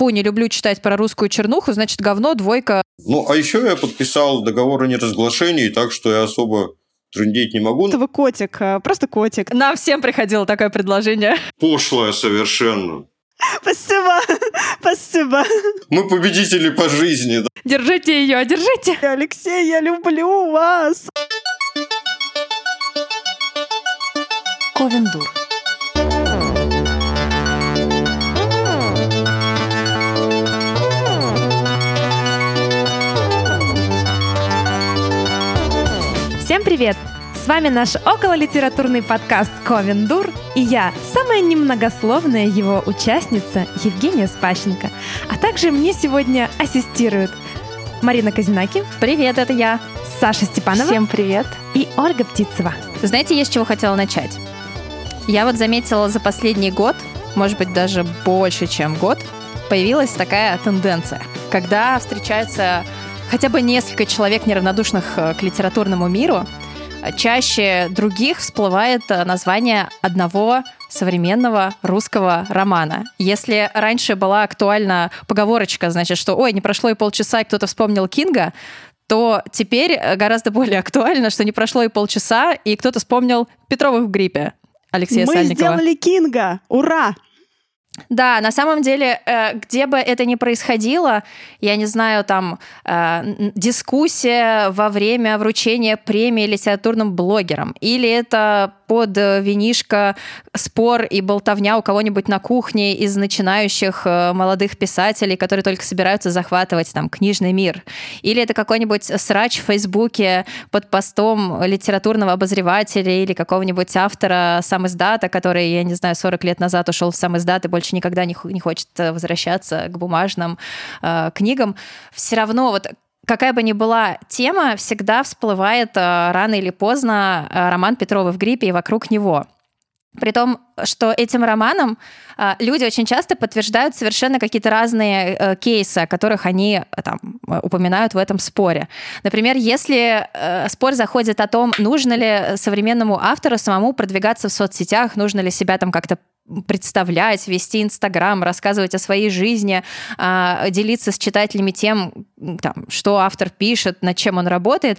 фу, не люблю читать про русскую чернуху, значит, говно, двойка. Ну, а еще я подписал договор о неразглашении, так что я особо трындеть не могу. Это вы котик, а, просто котик. Нам всем приходило такое предложение. Пошлое совершенно. Спасибо, спасибо. Мы победители по жизни. Да? Держите ее, держите. Алексей, я люблю вас. Ковендур. Всем привет! С вами наш окололитературный подкаст «Ковендур» и я, самая немногословная его участница Евгения Спащенко. А также мне сегодня ассистируют Марина Казинаки. Привет, это я. Саша Степанова. Всем привет. И Ольга Птицева. Знаете, есть с чего хотела начать? Я вот заметила за последний год, может быть, даже больше, чем год, появилась такая тенденция, когда встречаются хотя бы несколько человек, неравнодушных э, к литературному миру, чаще других всплывает э, название одного современного русского романа. Если раньше была актуальна поговорочка, значит, что «Ой, не прошло и полчаса, и кто-то вспомнил Кинга», то теперь э, гораздо более актуально, что не прошло и полчаса, и кто-то вспомнил Петровых в гриппе Алексея Мы Сальникова. сделали Кинга! Ура! Да, на самом деле, э, где бы это ни происходило, я не знаю, там э, дискуссия во время вручения премии литературным блогерам, или это под винишко спор и болтовня у кого-нибудь на кухне из начинающих э, молодых писателей, которые только собираются захватывать там книжный мир, или это какой-нибудь срач в Фейсбуке под постом литературного обозревателя или какого-нибудь автора сам издата, который, я не знаю, 40 лет назад ушел в сам издат и больше никогда не, не хочет э, возвращаться к бумажным э, книгам, все равно вот какая бы ни была тема, всегда всплывает э, рано или поздно э, роман Петрова в гриппе и вокруг него. При том, что этим романом э, люди очень часто подтверждают совершенно какие-то разные э, кейсы, о которых они э, там, упоминают в этом споре. Например, если э, спор заходит о том, нужно ли современному автору самому продвигаться в соцсетях, нужно ли себя там как-то представлять, вести Инстаграм, рассказывать о своей жизни, а, делиться с читателями тем, там, что автор пишет, над чем он работает,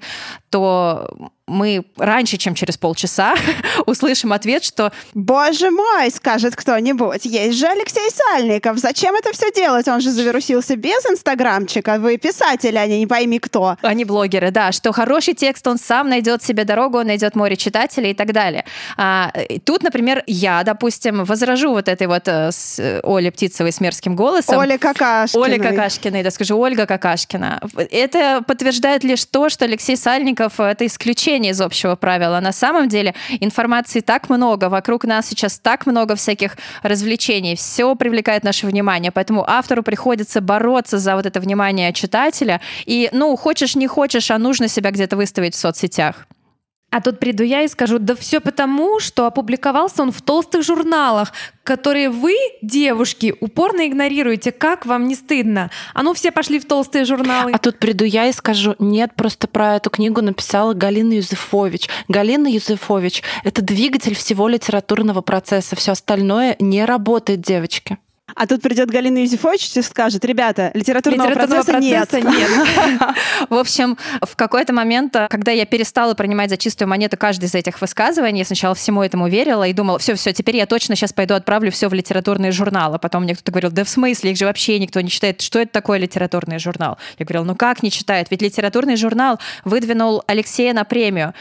то мы раньше, чем через полчаса, услышим ответ, что «Боже мой!» скажет кто-нибудь. «Есть же Алексей Сальников. Зачем это все делать? Он же завирусился без инстаграмчика. Вы писатели, а не пойми кто». Они блогеры, да. Что хороший текст, он сам найдет себе дорогу, он найдет море читателей и так далее. А, тут, например, я, допустим, возражу вот этой вот э, с Олей Птицевой с мерзким голосом. Оля Какашкиной. Оля Какашкиной, да скажу, Ольга Какашкина. Это подтверждает лишь то, что Алексей Сальников — это исключение из общего правила. На самом деле информации так много, вокруг нас сейчас так много всяких развлечений, все привлекает наше внимание, поэтому автору приходится бороться за вот это внимание читателя. И, ну, хочешь, не хочешь, а нужно себя где-то выставить в соцсетях. А тут приду я и скажу, да все потому, что опубликовался он в толстых журналах, которые вы, девушки, упорно игнорируете. Как вам не стыдно? А ну все пошли в толстые журналы. А тут приду я и скажу, нет, просто про эту книгу написала Галина Юзефович. Галина Юзефович — это двигатель всего литературного процесса. Все остальное не работает, девочки. А тут придет Галина Юзефович и скажет, ребята, литературного, Литературного процесса, процесса нет. В общем, в какой-то момент, когда я перестала принимать за чистую монету каждый из этих высказываний, я сначала всему этому верила и думала, все, все, теперь я точно сейчас пойду отправлю все в литературные журналы. Потом мне кто-то говорил, да в смысле, их же вообще никто не читает. Что это такое литературный журнал? Я говорила, ну как не читает? Ведь литературный журнал выдвинул Алексея на премию.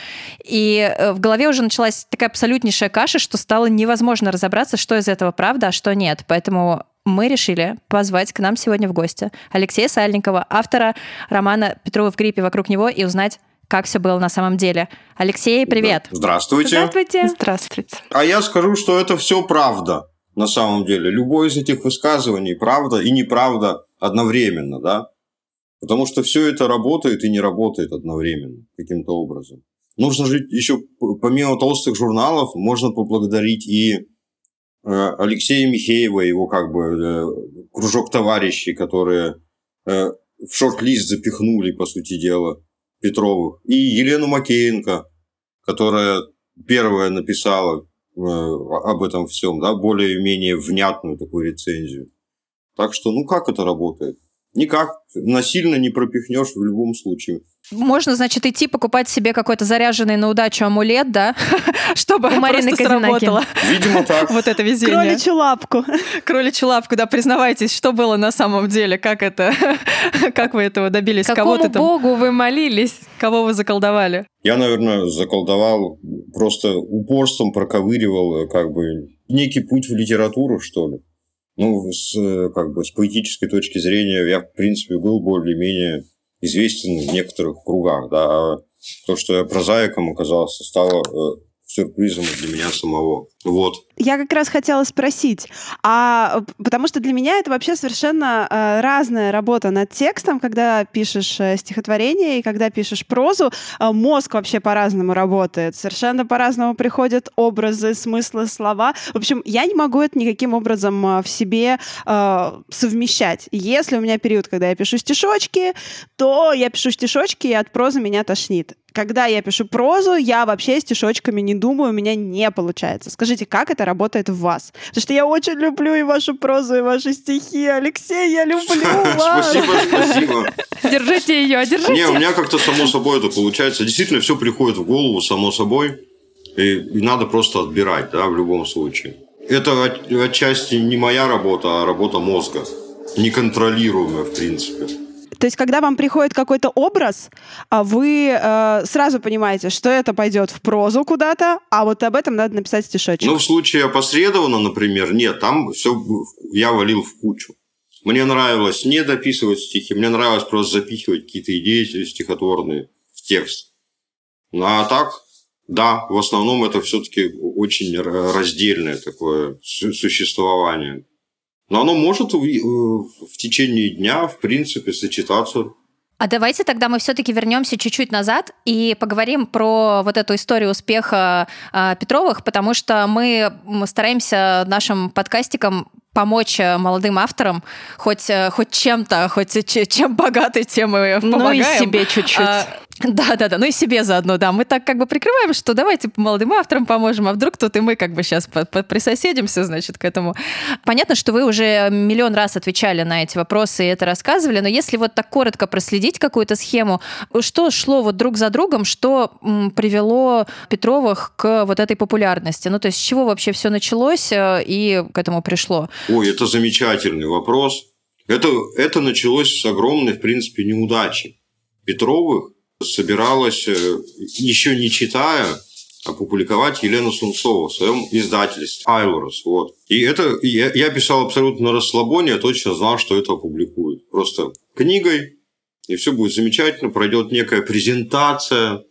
И э, в голове уже началась такая абсолютнейшая каша, что стало невозможно разобраться, что из этого правда, а что нет. Поэтому мы решили позвать к нам сегодня в гости Алексея Сальникова, автора романа «Петрова в гриппе» вокруг него и узнать, как все было на самом деле. Алексей, привет. Здравствуйте. Здравствуйте. Здравствуйте. А я скажу, что это все правда на самом деле. Любое из этих высказываний правда и неправда одновременно, да? Потому что все это работает и не работает одновременно каким-то образом. Нужно же еще, помимо толстых журналов, можно поблагодарить и Алексея Михеева, его как бы э, кружок товарищей, которые э, в шорт-лист запихнули, по сути дела, Петровых. И Елену Макеенко, которая первая написала об этом всем, да, более-менее внятную такую рецензию. Так что, ну как это работает? Никак. Насильно не пропихнешь в любом случае. Можно, значит, идти покупать себе какой-то заряженный на удачу амулет, да, чтобы У Марины просто Козинаки. сработало. Видимо, так. Вот это везение. Кроличью лапку. Кроличью лапку, да, признавайтесь, что было на самом деле, как это, как вы этого добились, кого Какому ты там, богу вы молились? кого вы заколдовали? Я, наверное, заколдовал, просто упорством проковыривал как бы некий путь в литературу, что ли. Ну, с, э, как бы, с поэтической точки зрения я, в принципе, был более-менее известен в некоторых кругах, да, то, что я прозаиком оказался, стало э, сюрпризом для меня самого. Вот. Я как раз хотела спросить, а потому что для меня это вообще совершенно э, разная работа над текстом, когда пишешь э, стихотворение и когда пишешь прозу, э, мозг вообще по-разному работает, совершенно по-разному приходят образы, смыслы, слова. В общем, я не могу это никаким образом э, в себе э, совмещать. Если у меня период, когда я пишу стишочки, то я пишу стишочки, и от прозы меня тошнит. Когда я пишу прозу, я вообще стишочками не думаю, у меня не получается. Скажите, как это работает в вас? Потому что я очень люблю и вашу прозу, и ваши стихи. Алексей, я люблю вас. Спасибо, спасибо. Держите ее, держите. Не, у меня как-то само собой это получается. Действительно, все приходит в голову само собой. И, и надо просто отбирать, да, в любом случае. Это от- отчасти не моя работа, а работа мозга. Неконтролируемая, в принципе. То есть, когда вам приходит какой-то образ, а вы э, сразу понимаете, что это пойдет в прозу куда-то, а вот об этом надо написать стишочек. Ну, в случае опосредованно, например, нет, там все я валил в кучу. Мне нравилось не дописывать стихи, мне нравилось просто запихивать какие-то идеи стихотворные в текст. Ну, а так, да, в основном это все-таки очень раздельное такое су- существование. Но оно может в, в течение дня, в принципе, сочетаться А давайте тогда мы все-таки вернемся чуть-чуть назад и поговорим про вот эту историю успеха а, Петровых, потому что мы стараемся нашим подкастикам помочь э, молодым авторам хоть, э, хоть чем-то, хоть чем богаты, тем и Ну помогаем. и себе чуть-чуть. А, Да, да, да, ну и себе заодно, да. Мы так как бы прикрываем, что давайте молодым авторам поможем, а вдруг тут и мы как бы сейчас присоседимся, значит, к этому. Понятно, что вы уже миллион раз отвечали на эти вопросы и это рассказывали, но если вот так коротко проследить какую-то схему, что шло вот друг за другом, что привело Петровых к вот этой популярности? Ну, то есть с чего вообще все началось э, и к этому пришло? Ой, это замечательный вопрос. Это, это началось с огромной, в принципе, неудачи. Петровых собиралась, э, еще не читая, опубликовать Елена Сунцова в своем издательстве «Айлорос». Вот. И это я, я писал абсолютно на расслабоне, я точно знал, что это опубликуют. Просто книгой, и все будет замечательно, пройдет некая презентация,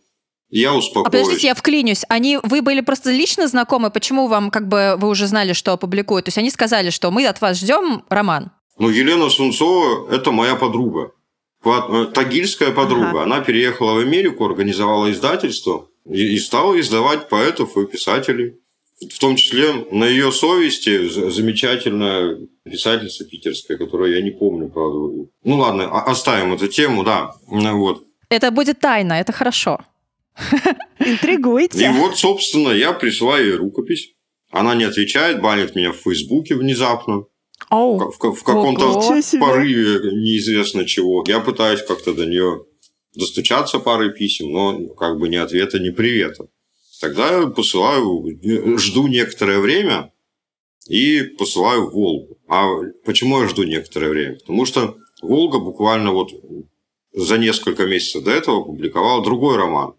я успокоюсь. А подождите, я вклинюсь. Они, вы были просто лично знакомы? Почему вам как бы вы уже знали, что опубликуют? То есть они сказали, что мы от вас ждем роман. Ну, Елена Сунцова – это моя подруга. Э, Тагильская подруга. Ага. Она переехала в Америку, организовала издательство и, и стала издавать поэтов и писателей. В том числе на ее совести замечательная писательница питерская, которую я не помню, правда. Ну ладно, оставим эту тему, да. Ну, Вот. Это будет тайна, это хорошо. И Интригуйте. вот, собственно, я присылаю ей рукопись. Она не отвечает, банит меня в Фейсбуке внезапно. Оу. В, в каком-то порыве неизвестно чего. Я пытаюсь как-то до нее достучаться парой писем, но как бы ни ответа, ни привета. Тогда я посылаю, жду некоторое время и посылаю Волгу. А почему я жду некоторое время? Потому что Волга буквально вот за несколько месяцев до этого опубликовала другой роман.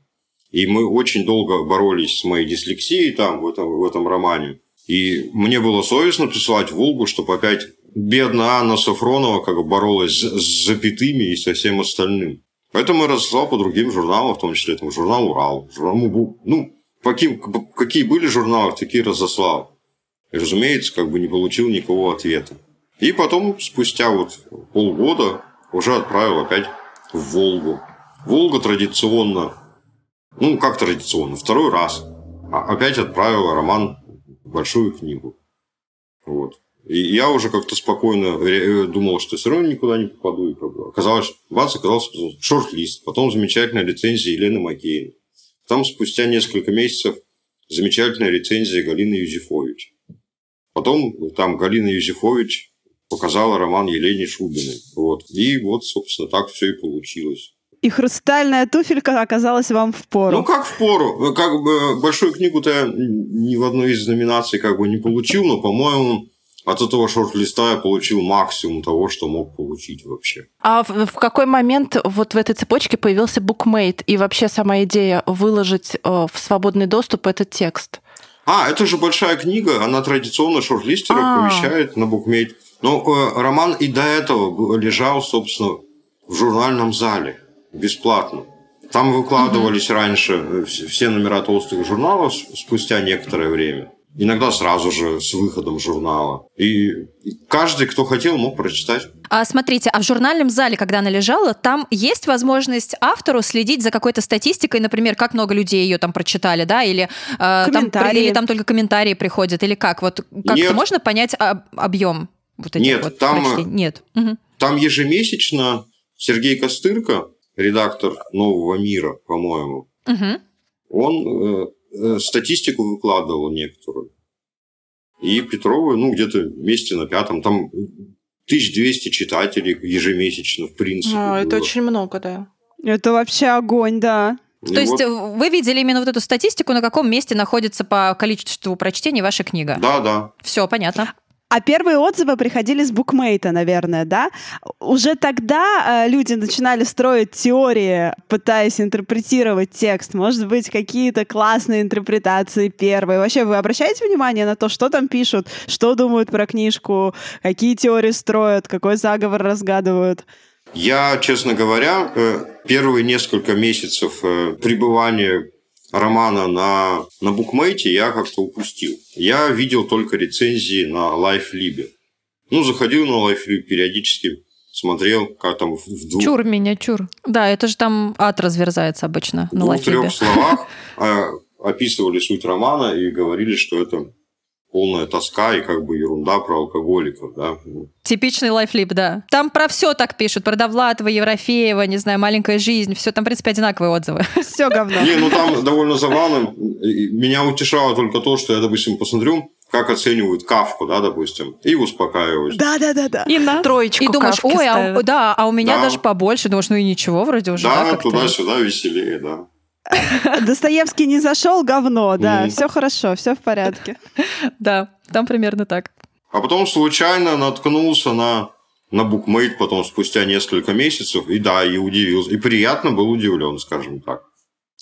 И мы очень долго боролись с моей дислексией там, в этом, в этом романе. И мне было совестно присылать Волгу, чтобы опять бедная Анна Сафронова как бы боролась с, запятыми и со всем остальным. Поэтому я разослал по другим журналам, в том числе там, журнал «Урал», журнал «Мубу». Ну, какие, какие были журналы, такие разослал. И, разумеется, как бы не получил никакого ответа. И потом, спустя вот полгода, уже отправил опять в Волгу. Волга традиционно, ну, как традиционно, второй раз а- опять отправила роман большую книгу. Вот. И я уже как-то спокойно думал, что все равно никуда не попаду. И как бы оказалось, бац, оказался шорт-лист. Потом замечательная рецензия Елены Макеевой. Там спустя несколько месяцев замечательная рецензия Галины Юзефович. Потом там Галина Юзефович показала роман Елене Шубиной. Вот. И вот, собственно, так все и получилось. И хрустальная туфелька оказалась вам в пору. Ну, как в пору. Как бы большую книгу-то я ни в одной из номинаций как бы не получил, но, по-моему, от этого шорт-листа я получил максимум того, что мог получить вообще. А в, в какой момент вот в этой цепочке появился букмейт и вообще сама идея выложить э, в свободный доступ этот текст? А, это же большая книга, она традиционно шорт-листеров А. помещает на букмейт. Но э, роман и до этого лежал, собственно, в журнальном зале бесплатно. Там выкладывались раньше э, все номера толстых журналов спустя некоторое время. Иногда сразу же с выходом журнала. И каждый, кто хотел, мог прочитать. А смотрите, а в журнальном зале, когда она лежала, там есть возможность автору следить за какой-то статистикой, например, как много людей ее там прочитали, да, или, э, там, или там только комментарии приходят, или как? Вот как-то Нет. можно понять об- объем вот этих Нет, вот там, э, прочтений? Нет. Мгм. Там ежемесячно Сергей Костырко, редактор «Нового мира», по-моему, Мгм. он э, э, статистику выкладывал некоторую. И Петровы, ну, где-то вместе на пятом, там 1200 читателей ежемесячно, в принципе. А, это очень много, да. Это вообще огонь, да. И То есть вот- э, вы видели именно вот эту статистику, на каком месте находится по количеству прочтений ваша книга? Да, да. Все, понятно. А первые отзывы приходили с букмейта, наверное, да? Уже тогда э, люди начинали строить теории, пытаясь интерпретировать текст. Может быть, какие-то классные интерпретации первые. Вообще, вы обращаете внимание на то, что там пишут, что думают про книжку, какие теории строят, какой заговор разгадывают? Я, честно говоря, э, первые несколько месяцев э, пребывания романа на, на букмейте я как-то упустил. Я видел только рецензии на LifeLib. Ну, заходил на LifeLib периодически, смотрел, как там в в двух, Чур меня, чур. Да, это же там ад разверзается обычно на лайфлибе. двух-трех словах э, описывали суть романа и говорили, что это полная тоска и как бы ерунда про алкоголиков. Да? Типичный лайфлип, да. Там про все так пишут. Про Довлатова, Еврофеева, не знаю, маленькая жизнь. Все там, в принципе, одинаковые отзывы. Все говно. Не, ну там довольно забавно. Меня утешало только то, что я, допустим, посмотрю, как оценивают Кавку, да, допустим, и успокаиваюсь. Да-да-да-да. И нас. Троечку И думаешь, ой, а, да, а у меня Да. даже побольше. Думаешь, ну и ничего, вроде уже, да, Да, туда-сюда веселее, да. Достоевский не зашел, говно, да. Все хорошо, все в порядке. Да, там примерно так. А потом случайно наткнулся на, на букмейт потом спустя несколько месяцев, и да, и удивился. И приятно был удивлен, скажем так.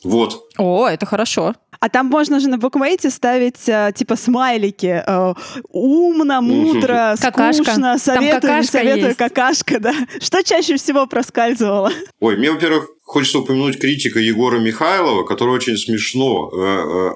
Вот. О, это хорошо. А там можно же на букмейте ставить э, типа смайлики. э, умно, мудро, скучно, советую, советую, какашка, да. Что чаще всего проскальзывало? Ой, мне, во-первых, хочется упомянуть критика Егора Михайлова, который очень смешно э,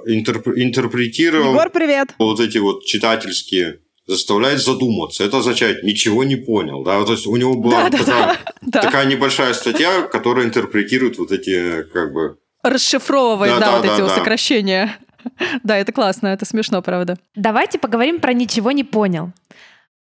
э, интерп- интерпретировал Егор, привет. вот эти вот читательские заставляет задуматься. Это означает ничего не понял. Да? То есть у него была Да, да, такая, Да. такая небольшая статья, которая интерпретирует вот эти как бы Расшифровывает, Да, да, да, вот да, эти да. сокращения. Да, это классно, это смешно, правда. Давайте поговорим про ничего не понял.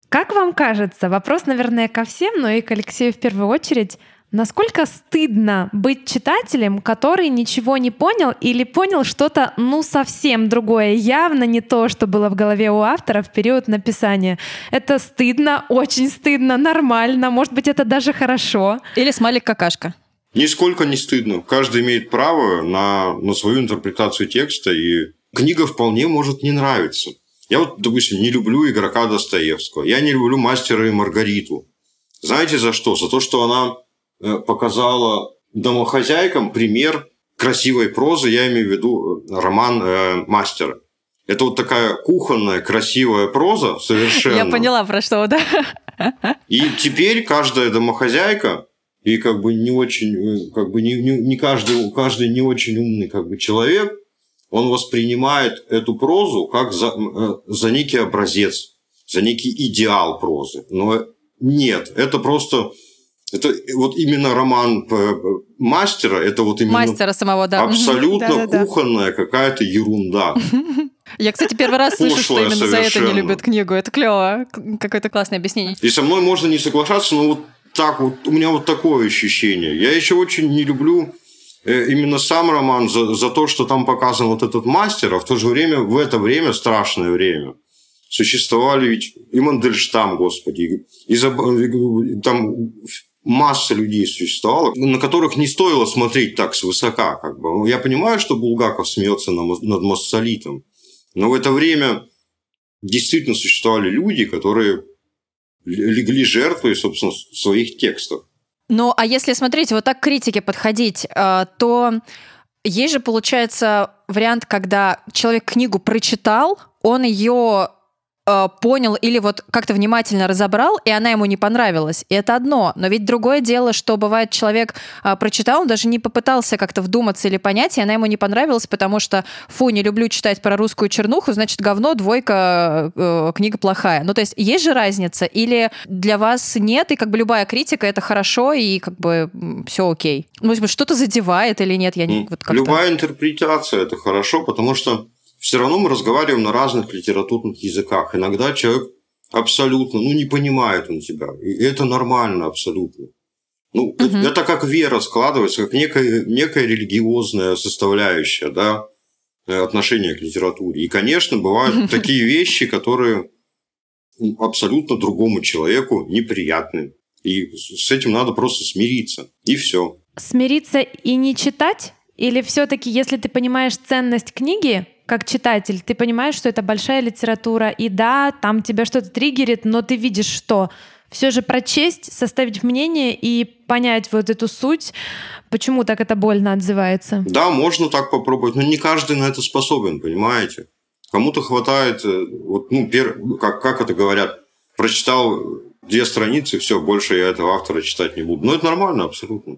Как вам кажется, вопрос, наверное, ко всем, но и к Алексею в первую очередь, насколько стыдно быть читателем, который ничего не понял или понял что-то, ну, совсем другое, явно не то, что было в голове у автора в период написания. Это стыдно, очень стыдно, нормально, может быть, это даже хорошо. Или смайлик какашка. Нисколько не стыдно. Каждый имеет право на, на свою интерпретацию текста, и книга вполне может не нравиться. Я вот, допустим, не люблю игрока Достоевского. Я не люблю мастера и Маргариту. Знаете за что? За то, что она э, показала домохозяйкам пример красивой прозы. Я имею в виду э, роман э, мастера. Это вот такая кухонная, красивая проза совершенно. Я поняла, про что, да. И теперь каждая домохозяйка и как бы не очень, э, как бы не, не, не каждый, каждый не очень умный как бы человек, он воспринимает эту прозу как за, э, за некий образец, за некий идеал прозы. Но нет, это просто, это вот именно роман э, мастера, это вот именно Мастера самого, да. Абсолютно Да-да-да. кухонная какая-то ерунда. Я, кстати, первый раз слышу, что именно за это не любят книгу. Это клево. Какое-то классное объяснение. И со мной можно не соглашаться, но вот так вот, у меня вот такое ощущение. Я еще очень не люблю э, именно сам роман за, за то, что там показан вот этот мастер, а в то же время, в это время, страшное время, существовали ведь и Мандельштам, господи, и там масса людей существовало, на которых не стоило смотреть так свысока. Как бы. Я понимаю, что Булгаков смеется над Моссолитом, но в это время действительно существовали люди, которые легли жертвой, собственно, своих текстов. Ну, а если смотреть, вот так к критике подходить, э, то есть же, получается, вариант, когда человек книгу прочитал, он ее э, понял или вот как-то внимательно разобрал, и она ему не понравилась. И это одно. Но ведь другое дело, что бывает, человек э, прочитал, он даже не попытался как-то вдуматься или понять, и она ему не понравилась, потому что, фу, не люблю читать про русскую чернуху, значит, говно, двойка, э, книга плохая. Ну, то есть есть же разница? Или для вас нет, и как бы любая критика — это хорошо, и как бы все окей? Ну, что-то задевает или нет? Я не, вот любая интерпретация — это хорошо, потому что все равно мы разговариваем на разных литературных языках. Иногда человек абсолютно, ну, не понимает он тебя. И это нормально абсолютно. Ну, угу. это, это как вера складывается, как некая, некая религиозная составляющая, да, э, отношение к литературе. И, конечно, бывают такие вещи, которые абсолютно другому человеку неприятны. И с этим надо просто смириться. И все. Смириться и не читать? Или все-таки, если ты понимаешь ценность книги, как читатель, ты понимаешь, что это большая литература, и да, там тебя что-то триггерит, но ты видишь, что все же прочесть, составить мнение и понять вот эту суть, почему так это больно отзывается. Да, можно так попробовать, но не каждый на это способен, понимаете? Кому-то хватает, э, вот, ну, пер, как, как это говорят, прочитал две страницы, все, больше я этого автора читать не буду. Но это нормально абсолютно.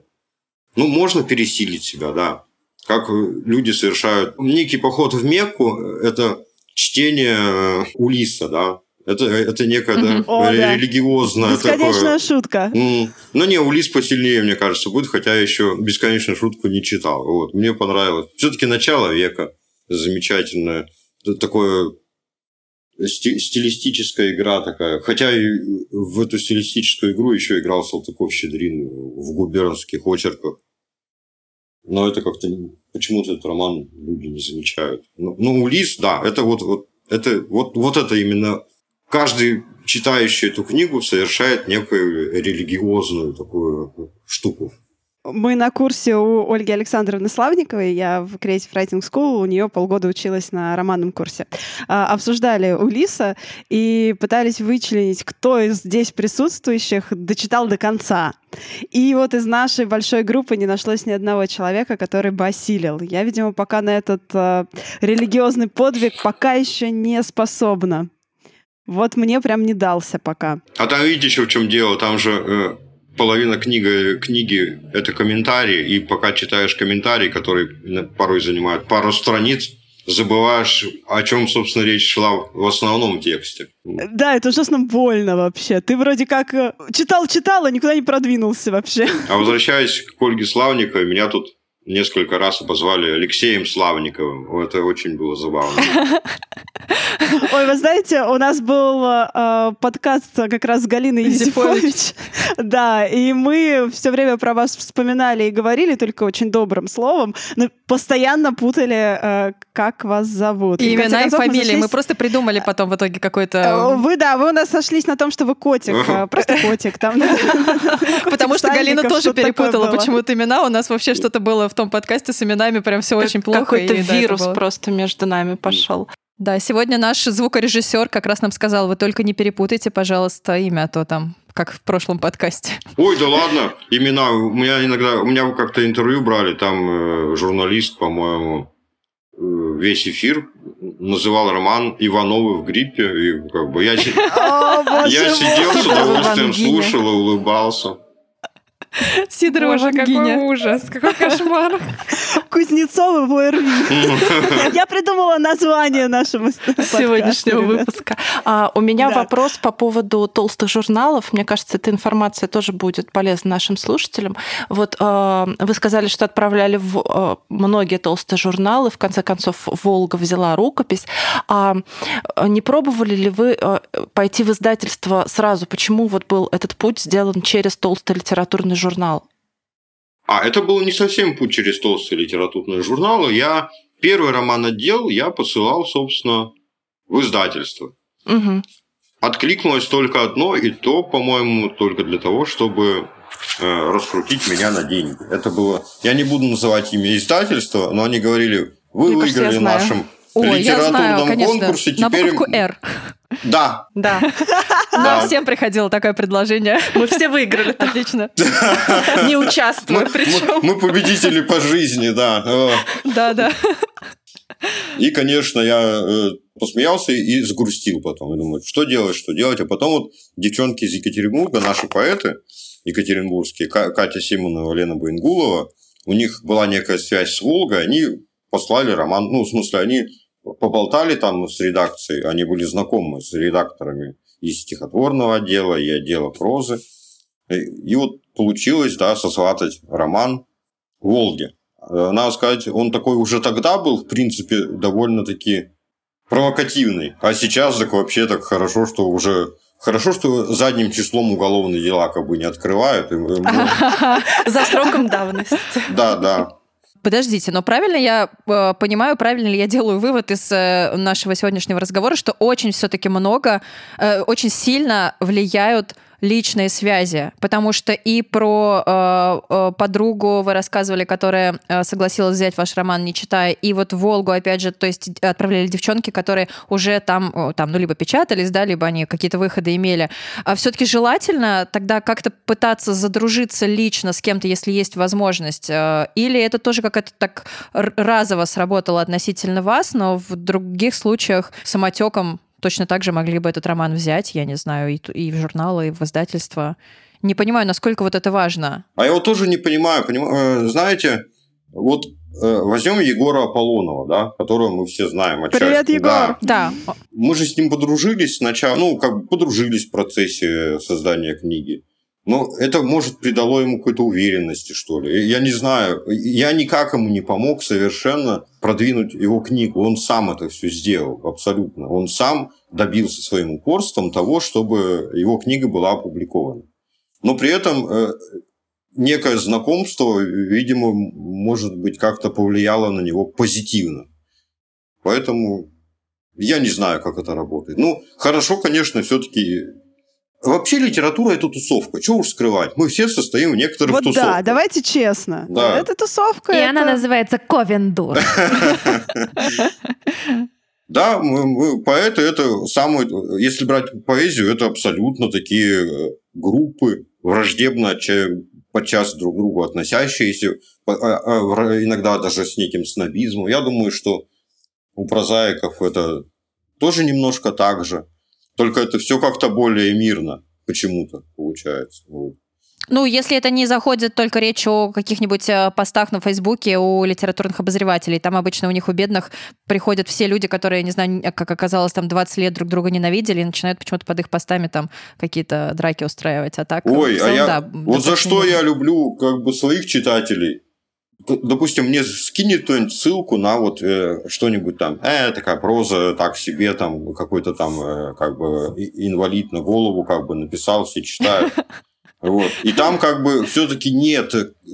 Ну, можно пересилить себя, да как люди совершают некий поход в Мекку, это чтение Улиса, да, это, это некая да, О, религиозная Бесконечная такое... шутка. Ну, но не, Улис посильнее, мне кажется, будет, хотя я еще бесконечную шутку не читал. Вот, мне понравилось. Все-таки начало века замечательное. Такое стилистическая игра такая. Хотя и в эту стилистическую игру еще играл Салтыков-Щедрин в губернских очерках. Но это как-то почему-то этот роман люди не замечают. Ну, ну Улис, да, это вот, вот, это, вот, вот это именно каждый читающий эту книгу совершает некую религиозную такую штуку. Мы на курсе у Ольги Александровны Славниковой, я в Creative Writing School, у нее полгода училась на романном курсе. А, обсуждали Улиса и пытались вычленить, кто из здесь присутствующих дочитал до конца. И вот из нашей большой группы не нашлось ни одного человека, который бы осилил. Я, видимо, пока на этот э, религиозный подвиг пока еще не способна. Вот мне прям не дался пока. А там видите еще в чем дело? Там же э, половина книги, книги – это комментарии, и пока читаешь комментарии, которые порой занимают пару страниц, забываешь, о чем, собственно, речь шла в основном тексте. Да, это ужасно больно вообще. Ты вроде как читал-читал, э, а никуда не продвинулся вообще. А возвращаясь к Ольге Славниковой, меня тут несколько раз обозвали Алексеем Славниковым. Это очень было забавно. Ой, вы знаете, у нас был э, подкаст как раз с Галиной Юзефович. Да, и мы все время про вас вспоминали и говорили только очень добрым словом, но постоянно путали, э, как вас зовут. И имена и фамилии. Мы, сошлись... мы просто придумали потом в итоге какой-то... Э, вы, да, вы у нас сошлись на том, что вы котик. Э, просто котик. Там, Потому что Галина тоже перепутала почему-то имена. У нас вообще что-то было в том подкасте с именами, прям все очень плохо. Какой-то вирус просто между нами пошел. Да, сегодня наш звукорежиссер как раз нам сказал, вы только не перепутайте, пожалуйста, имя, а то там как в прошлом подкасте. Ой, да ладно, имена. У меня иногда, у меня как-то интервью брали, там э, журналист, по-моему, э, весь эфир называл роман Ивановы в гриппе. И как бы я, я сидел с удовольствием, слушал и улыбался. Сидорова Боже, какой ужас, какой кошмар. Кузнецова в ОРВИ. Я придумала название нашего сегодняшнего выпуска. А, у меня вопрос по поводу толстых журналов. Мне кажется, эта информация тоже будет полезна нашим слушателям. Вот а, вы сказали, что отправляли в а, многие толстые журналы. В конце концов, Волга взяла рукопись. А не пробовали ли вы пойти в издательство сразу? Почему вот был этот путь сделан через толстый литературный журнал? А, это был не совсем путь через толстые литературные журналы. Я первый роман отдел я посылал, собственно, в издательство. Угу. Откликнулось только одно, и то, по-моему, только для того, чтобы э, раскрутить меня на деньги. Это было... Я не буду называть имя издательства, но они говорили, вы Мне выиграли кажется, нашем Ой, литературном я знаю, конечно. конкурсе. На теперь... буковку «Р». Да. Да. Нам всем приходило такое предложение. Мы все выиграли. Отлично. Не участвуя причем. Мы победители по жизни, да. Да, да. И, конечно, я э, посмеялся и сгрустил потом. Я думаю, что делать, что делать. А потом вот девчонки из Екатеринбурга, наши поэты екатеринбургские, Катя Симонова, Лена Байнгулова, у них была некая связь с Волгой, они послали роман, ну, в смысле, они поболтали там с редакцией, они были знакомы с редакторами из стихотворного отдела, и отдела прозы. И вот получилось, да, сосватать роман «Волге». Э, надо сказать, он такой уже тогда был, в принципе, довольно-таки провокативный. А сейчас так вообще так хорошо, что уже Хорошо, что задним числом уголовные дела как бы не открывают. За сроком давности. Да, да. Подождите, но правильно я э, понимаю, правильно ли я делаю вывод из э, нашего сегодняшнего разговора, что очень все-таки много, э, очень сильно влияют личные связи, потому что и про э, э, подругу вы рассказывали, которая э, согласилась взять ваш роман, не читая, и вот Волгу, опять же, то есть отправляли девчонки, которые уже там, там ну, либо печатались, да, либо они какие-то выходы имели. А все-таки желательно тогда как-то пытаться задружиться лично с кем-то, если есть возможность, э, или это тоже как-то так разово сработало относительно вас, но в других случаях самотеком точно так же могли бы этот роман взять, я не знаю, и, и в журналы, и в издательство. Не понимаю, насколько вот это важно. А я вот тоже не понимаю. понимаю э, знаете, вот э, возьмем Егора Аполлонова, да, которого мы все знаем. Отчасти. Привет, Егор! Да. да. Мы же с ним подружились сначала, ну, как бы подружились в процессе создания книги. Но это, может, придало ему какой-то уверенности, что ли. Я не знаю. Я никак ему не помог совершенно продвинуть его книгу. Он сам это все сделал, абсолютно. Он сам добился своим упорством того, чтобы его книга была опубликована. Но при этом э, некое знакомство, видимо, может быть, как-то повлияло на него позитивно. Поэтому я не знаю, как это работает. Ну, хорошо, конечно, все-таки Вообще литература – это тусовка. Чего уж скрывать. Мы все состоим в некоторых вот тусовках. да, давайте честно. Да. Это тусовка. И это... она называется Ковендур. Да, мы, мы, поэты это самое, если брать поэзию, это абсолютно такие э, группы, враждебно подчас друг к другу относящиеся, а, а, иногда даже с неким снобизмом. Я думаю, что у прозаиков это тоже немножко так же. Только это все как-то более мирно почему-то получается. Вот. Ну, если это не заходит только речь о каких-нибудь э, постах на Фейсбуке у литературных обозревателей, там обычно у них у бедных приходят все люди, которые, не знаю, как оказалось, там 20 лет друг друга ненавидели и начинают почему-то под их постами там какие-то драки устраивать. А так, Ой, целом, а я, да, вот за что я люблю как бы своих читателей, допустим, мне скинет кто-нибудь ссылку на вот э, что-нибудь там, э, такая проза, так себе, там, какой-то там, э, как бы, инвалид на голову, как бы, написал, все читают. Вот. И там, как бы, все-таки нет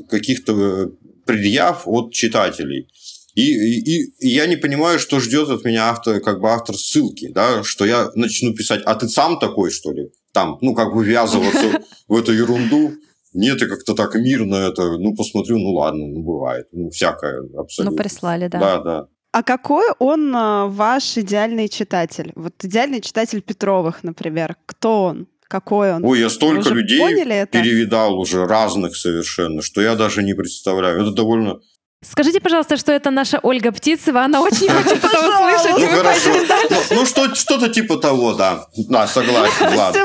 каких-то предъяв от читателей. И, и, и я не понимаю, что ждет от меня автор, как бы автор ссылки, да, что я начну писать, а ты сам такой, что ли? Там, ну, как бы ввязываться в эту ерунду. Нет, и как-то так мирно это, ну, посмотрю, ну, ладно, ну, бывает. Ну, всякое абсолютно. Ну, прислали, да. Да, да. А какой он а, ваш идеальный читатель? Вот идеальный читатель Петровых, например. Кто он? Какой он? Ой, я столько людей перевидал уже разных совершенно, что я даже не представляю. Это довольно Скажите, пожалуйста, что это наша Ольга Птицева, она очень хочет это услышать. Ну, хорошо. Ну, ну, что, что-то типа того, да. Да, согласен, ладно.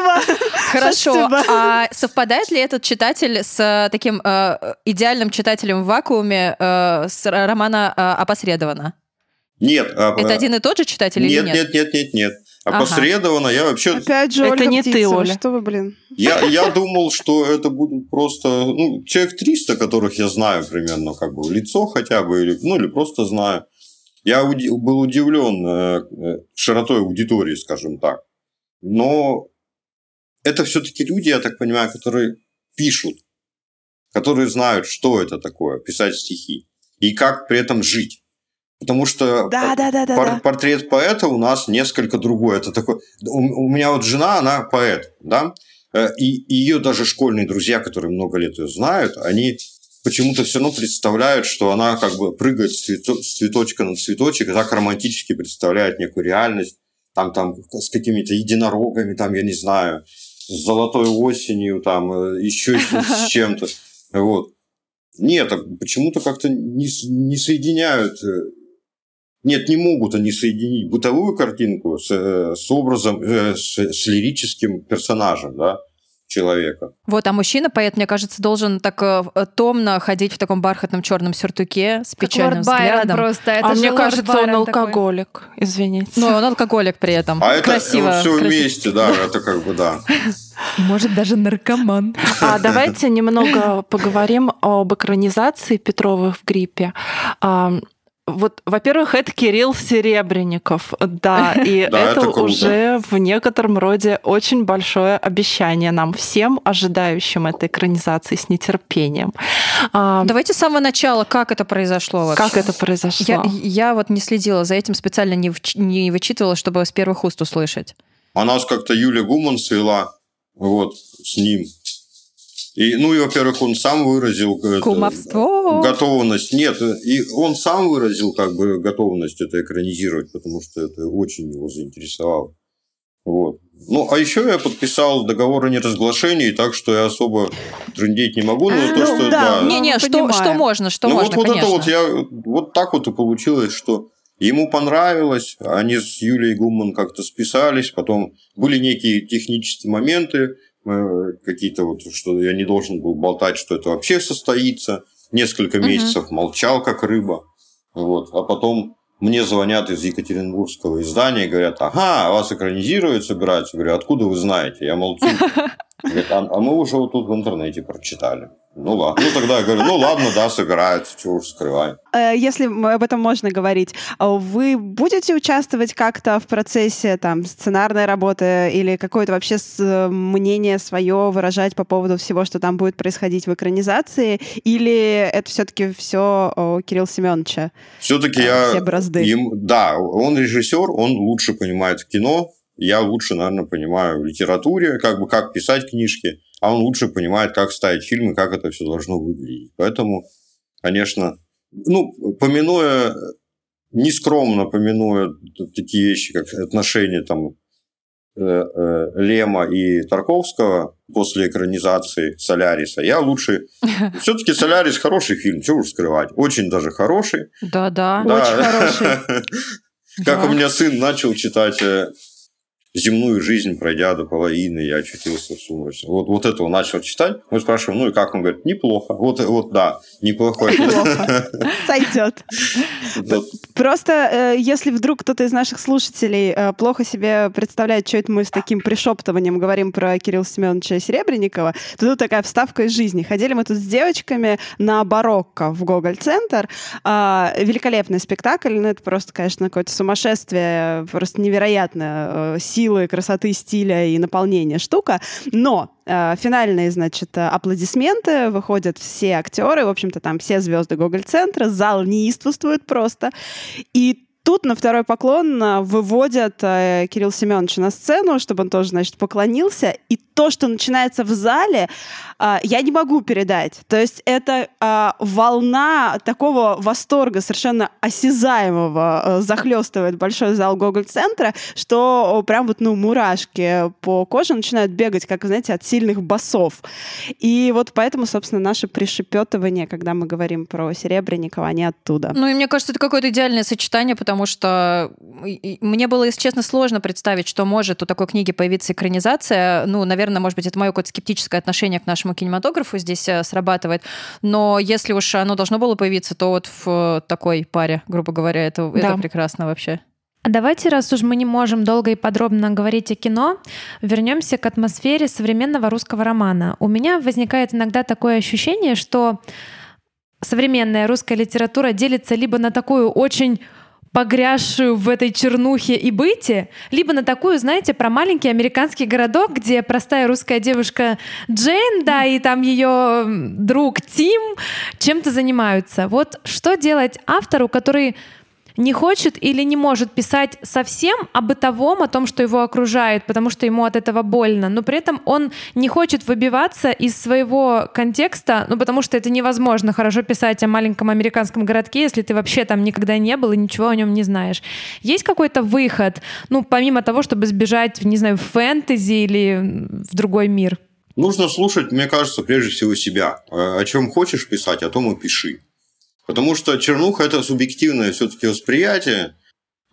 Хорошо. А совпадает ли этот читатель с э, таким э, идеальным читателем в вакууме э, с романа э, «Опосредованно»? Нет. А, Это один и тот же читатель нет, или нет? Нет, нет, нет, нет. Опосредованно ага. я вообще... Опять же, Это не ты, Оля. Что вы, блин? Я, я думал, что это будет просто... Ну, человек 300, которых я знаю примерно, как бы, лицо хотя бы, или, ну, или просто знаю. Я уди- был удивлен э, э, широтой аудитории, скажем так. Но это все-таки люди, я так понимаю, которые пишут, которые знают, что это такое, писать стихи, и как при этом жить. Потому что да, да, да, да, пор- да. портрет поэта у нас несколько другой. Это такой... У, у меня вот жена, она поэт, да? Э, и, и ее даже школьные друзья, которые много лет ее знают, они почему-то все равно представляют, что она как бы прыгает с, цвето, с цветочка на цветочек, и так романтически представляет некую реальность, там, там с какими-то единорогами, там, я не знаю, с золотой осенью, там, э, еще с чем-то. Вот. Нет, почему-то как-то не, не соединяют э, нет, не могут они соединить бытовую картинку с, э, с образом, э, с, с лирическим персонажем, да, человека. Вот, а мужчина, поэт, мне кажется, должен так э, томно ходить в таком бархатном черном сюртуке с Как печальным Лорд Байрон взглядом. просто. Это а мне Лорд кажется, Байрон он такой. алкоголик. Извините. Ну, он алкоголик при этом. А это Красиво. все красиво. вместе, да, это как бы да. Может, даже наркоман. А давайте немного поговорим об экранизации Петровых в гриппе. Вот, во-первых, это Кирилл Серебренников, да, и это, уже в некотором роде очень большое обещание нам всем, ожидающим этой экранизации с нетерпением. А, Давайте с самого начала, как это произошло вообще? Как это произошло? Я, я вот не следила за этим, специально не, не вычитывала, чтобы с первых уст услышать. А нас как-то Юлия Гуман свела вот с ним. И, ну и, во-первых, он сам выразил э, это, Кумовство. готовность. Нет, и он сам выразил как бы готовность это экранизировать, потому что это очень его заинтересовало. Вот. Ну, а еще я подписал договор о неразглашении, так что я особо трындеть не могу. Но А, то, ну что, да, да. не- Не-не, что, понимаю. что можно, что ну можно, вот, вот конечно. это вот я вот так вот и получилось, что ему понравилось, они с Юлией Гумман как-то списались, потом были некие технические моменты, какие-то вот, что я не должен был болтать, что это вообще состоится. Несколько месяцев молчал, как рыба. Вот. А потом мне звонят из Екатеринбургского издания и говорят, ага, вас экранизируют, собираются. Я говорю, откуда вы знаете? Я молчу. Говорят, а, а мы уже вот тут в интернете прочитали. Ну ладно. Ну тогда я говорю, ну ладно, да, собираются, чего уж скрывать. Э, Если об этом можно говорить, а вы будете участвовать как-то в процессе там сценарной работы или какое-то вообще э, мнение свое выражать по поводу всего, что там будет происходить в экранизации, или это все-таки все у Кирилла Семеновича? Все-таки Э, я... все бразды. им- да, он режиссер, он лучше понимает кино, я лучше, наверное, понимаю в литературе, как бы как писать книжки, а он лучше понимает, как ставить фильмы, как это все должно выглядеть. Поэтому, конечно, ну, помянуя, нескромно помянуя т- такие вещи, как отношения там э, э, Лема и Тарковского после экранизации Соляриса, я лучше... Все-таки Солярис хороший фильм, чего уж скрывать. Очень даже хороший. Да-да. Да. Очень хороший. Как у меня сын начал читать э, земную жизнь, пройдя до половины, я очутился в сумрачном. Вот, вот это он начал читать. Мы спрашиваем, ну и как? Он говорит, неплохо. Вот, вот да. Неплохо. Сойдет. Просто э, если вдруг кто-то из наших слушателей э, плохо себе представляет, что это мы с таким пришептыванием говорим про Кирилла Семеновича Серебренникова, то тут такая вставка из жизни. Ходили мы тут с девочками на барокко в Гоголь-центр. А, великолепный спектакль. Ну, это просто, конечно, какое-то сумасшествие, просто невероятное э, силы, красоты, стиля и наполнения штука. Но э, финальные, значит, э, аплодисменты, выходят все актеры, в общем-то, там все звезды Гоголь-центра, зал неистовствует просто. И тут на второй поклон э, выводят э, Кирилл Семеновича на сцену, чтобы он тоже, значит, поклонился. И то, что начинается в зале, э, я не могу передать. То есть это э, волна такого восторга совершенно осязаемого э, захлестывает большой зал Гоголь-центра, что прям вот, ну, мурашки по коже начинают бегать, как, знаете, от сильных басов. И вот поэтому, собственно, наше пришепетывание, когда мы говорим про Серебренникова, они оттуда. Ну, и мне кажется, это какое-то идеальное сочетание, потому что и- и мне было, если честно, сложно представить, что может у такой книги появиться экранизация. Ну, наверное, может быть, это мое какое-то скептическое отношение к нашему кинематографу здесь э, срабатывает. Но если уж оно должно было появиться, то вот в э, такой паре, грубо говоря, это, Да. это прекрасно вообще. А Давайте, раз уж мы не можем долго и подробно говорить о кино, вернемся к атмосфере современного русского романа. У меня возникает иногда такое ощущение, что современная русская литература делится либо на такую очень погрязшую в этой чернухе и быте, либо на такую, знаете, про маленький американский городок, где простая русская девушка Джейн, да, и там ее друг Тим чем-то занимаются. Вот что делать автору, который не хочет или не может писать совсем о бытовом, о том, что его окружает, потому что ему от этого больно, но при этом он не хочет выбиваться из своего контекста, ну потому что это невозможно хорошо писать о маленьком американском городке, если ты вообще там никогда не был и ничего о нем не знаешь. Есть какой-то выход, ну помимо того, чтобы сбежать, не знаю, в фэнтези или в другой мир? Нужно слушать, мне кажется, прежде всего себя. О чем хочешь писать, о том и пиши. Потому что чернуха – это субъективное все-таки восприятие.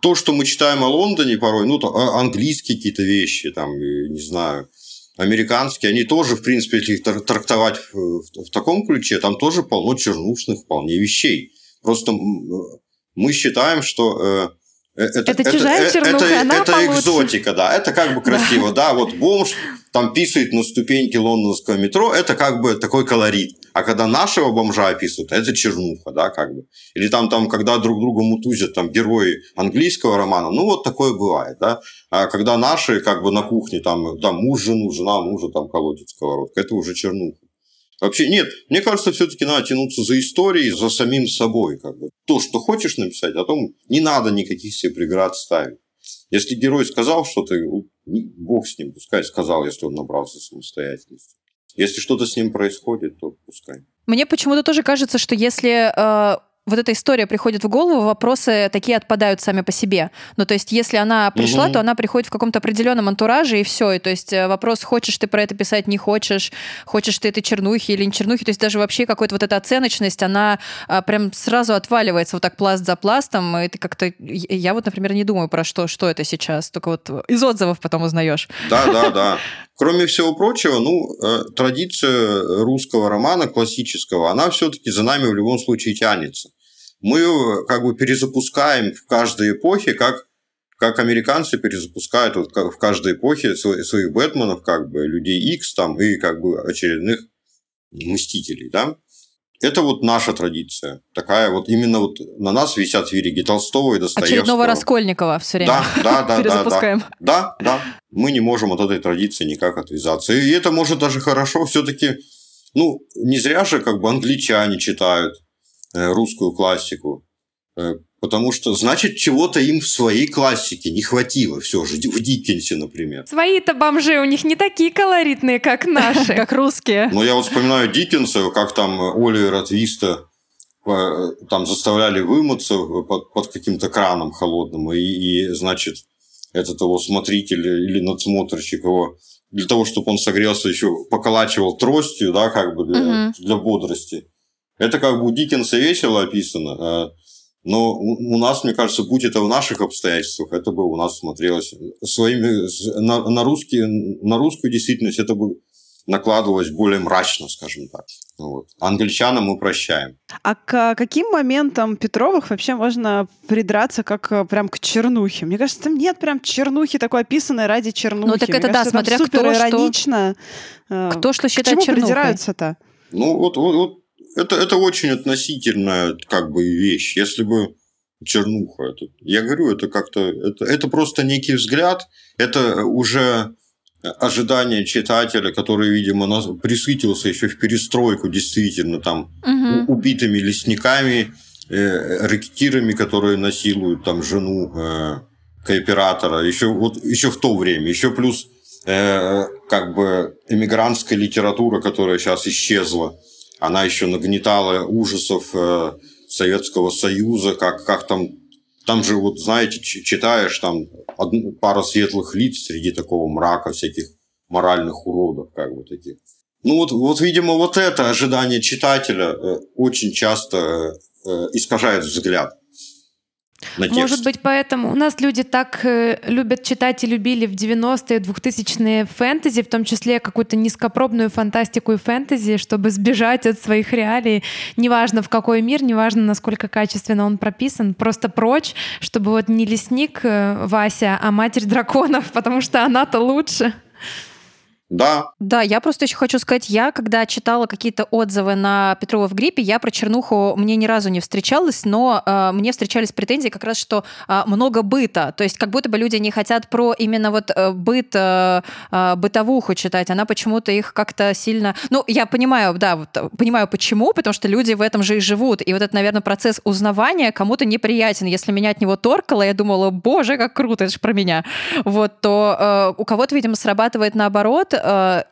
То, что мы читаем о Лондоне порой, ну, то, а, английские какие-то вещи, там, не знаю, американские, они тоже, в принципе, если их трактовать в, таком ключе, там тоже полно чернушных вполне вещей. Просто мы считаем, что э, это, это чужая это, чернуха, это, она это получше. экзотика, да, это как бы красиво, да, вот бомж там писает на ступеньке лондонского метро, это как бы такой колорит. А когда нашего бомжа описывают, это чернуха, да, как бы. Или там, там когда друг друга мутузят, там, герои английского романа, ну, вот такое бывает, да. А когда наши, как бы, на кухне, там, там муж жену, жена мужа, там, колотит сковородка, это уже чернуха. Вообще, нет, мне кажется, все-таки надо тянуться за историей, за самим собой, как бы. То, что хочешь написать, о том не надо никаких себе преград ставить. Если герой сказал что-то, бог с ним, пускай сказал, если он набрался самостоятельности. Если что-то с ним происходит, то пускай. Мне почему-то тоже кажется, что если э, вот эта история приходит в голову, вопросы такие отпадают сами по себе. Ну, то есть, если она пришла, угу. то она приходит в каком-то определенном антураже, и все. И, то есть, э, вопрос, хочешь ты про это писать, не хочешь, хочешь ты этой чернухи или не чернухи. То есть, даже вообще какая-то вот эта оценочность, она а, прям сразу отваливается вот так пласт за пластом. И ты как-то... Я вот, например, не думаю про что, что это сейчас. Только вот из отзывов потом узнаешь. Да, да, да. Кроме всего прочего, ну, э, традиция русского романа классического, она все-таки за нами в любом случае тянется мы как бы перезапускаем в каждой эпохе, как, как американцы перезапускают вот в каждой эпохе своих Бэтменов, как бы людей X там и как бы очередных Мстителей, да. Это вот наша традиция. Такая вот именно вот на нас висят вериги Толстого и Достоевского. Очередного Раскольникова все время да, да, да, перезапускаем. Да, да, да. Мы не можем от этой традиции никак отвязаться. И это может даже хорошо все-таки... Ну, не зря же как бы англичане читают Э, русскую классику. Э, потому что, значит, чего-то им в своей классике не хватило все же, в Диккенсе, например. Свои-то бомжи у них не такие колоритные, как наши. Как русские. Но я вот вспоминаю Диккенса, как там Оливера Твиста э, там заставляли вымыться под, под каким-то краном холодным, и, и, значит, этот его смотритель или надсмотрщик его для того, чтобы он согрелся, еще поколачивал тростью, да, как бы для, угу. для бодрости. Это как бы у Диккенса весело описано, а, но у нас, мне кажется, будь это в наших обстоятельствах, это бы у нас смотрелось своими на, на, русские, на русскую действительность, это бы накладывалось более мрачно, скажем так. Вот. Англичанам мы прощаем. А к каким моментам Петровых вообще можно придраться как э, прям к чернухе? Мне кажется, там нет прям чернухи такой описанной ради чернухи. Ну так Мне это кажется, да, смотря кто иронично. что... Кто что считает к чему чернухой. придираются-то? Ну вот, вот, вот это, это очень относительная как бы вещь. Если бы чернуха, это, я говорю, это как-то, это, это просто некий взгляд, это уже ожидание читателя, который, видимо, нас присытился еще в перестройку, действительно, там, угу. убитыми лесниками, э, рэкетирами, которые насилуют там жену э, кооператора, еще, вот, еще в то время, еще плюс э, как бы эмигрантская литература, которая сейчас исчезла, она еще нагнетала ужасов э, Советского Союза, как, как там, там же, вот знаете, читаешь, там пара светлых лиц среди такого мрака всяких моральных уродов, как бы таких. Ну вот, вот видимо, вот это ожидание читателя э, очень часто э, искажает взгляд на текст. Может быть, поэтому у нас люди так э, любят читать и любили в 90-е, 2000-е фэнтези, в том числе какую-то низкопробную фантастику и фэнтези, чтобы сбежать от своих реалий. Неважно, в какой мир, неважно, насколько качественно он прописан, просто прочь, чтобы вот не лесник э, Вася, а матерь драконов, потому что она-то лучше. Да. Да, я просто еще хочу сказать, я когда читала какие-то отзывы на Петрова в гриппе, я про чернуху мне ни разу не встречалась, но э, мне встречались претензии как раз, что э, много быта, то есть как будто бы люди не хотят про именно вот э, быт, э, э, бытовуху читать, она почему-то их как-то сильно... Ну, я понимаю, да, вот, понимаю почему, потому что люди в этом же и живут, и вот этот, наверное, процесс узнавания кому-то неприятен. Если меня от него торкало, я думала, боже, как круто, это же про меня. Вот, то э, у кого-то, видимо, срабатывает наоборот, Э,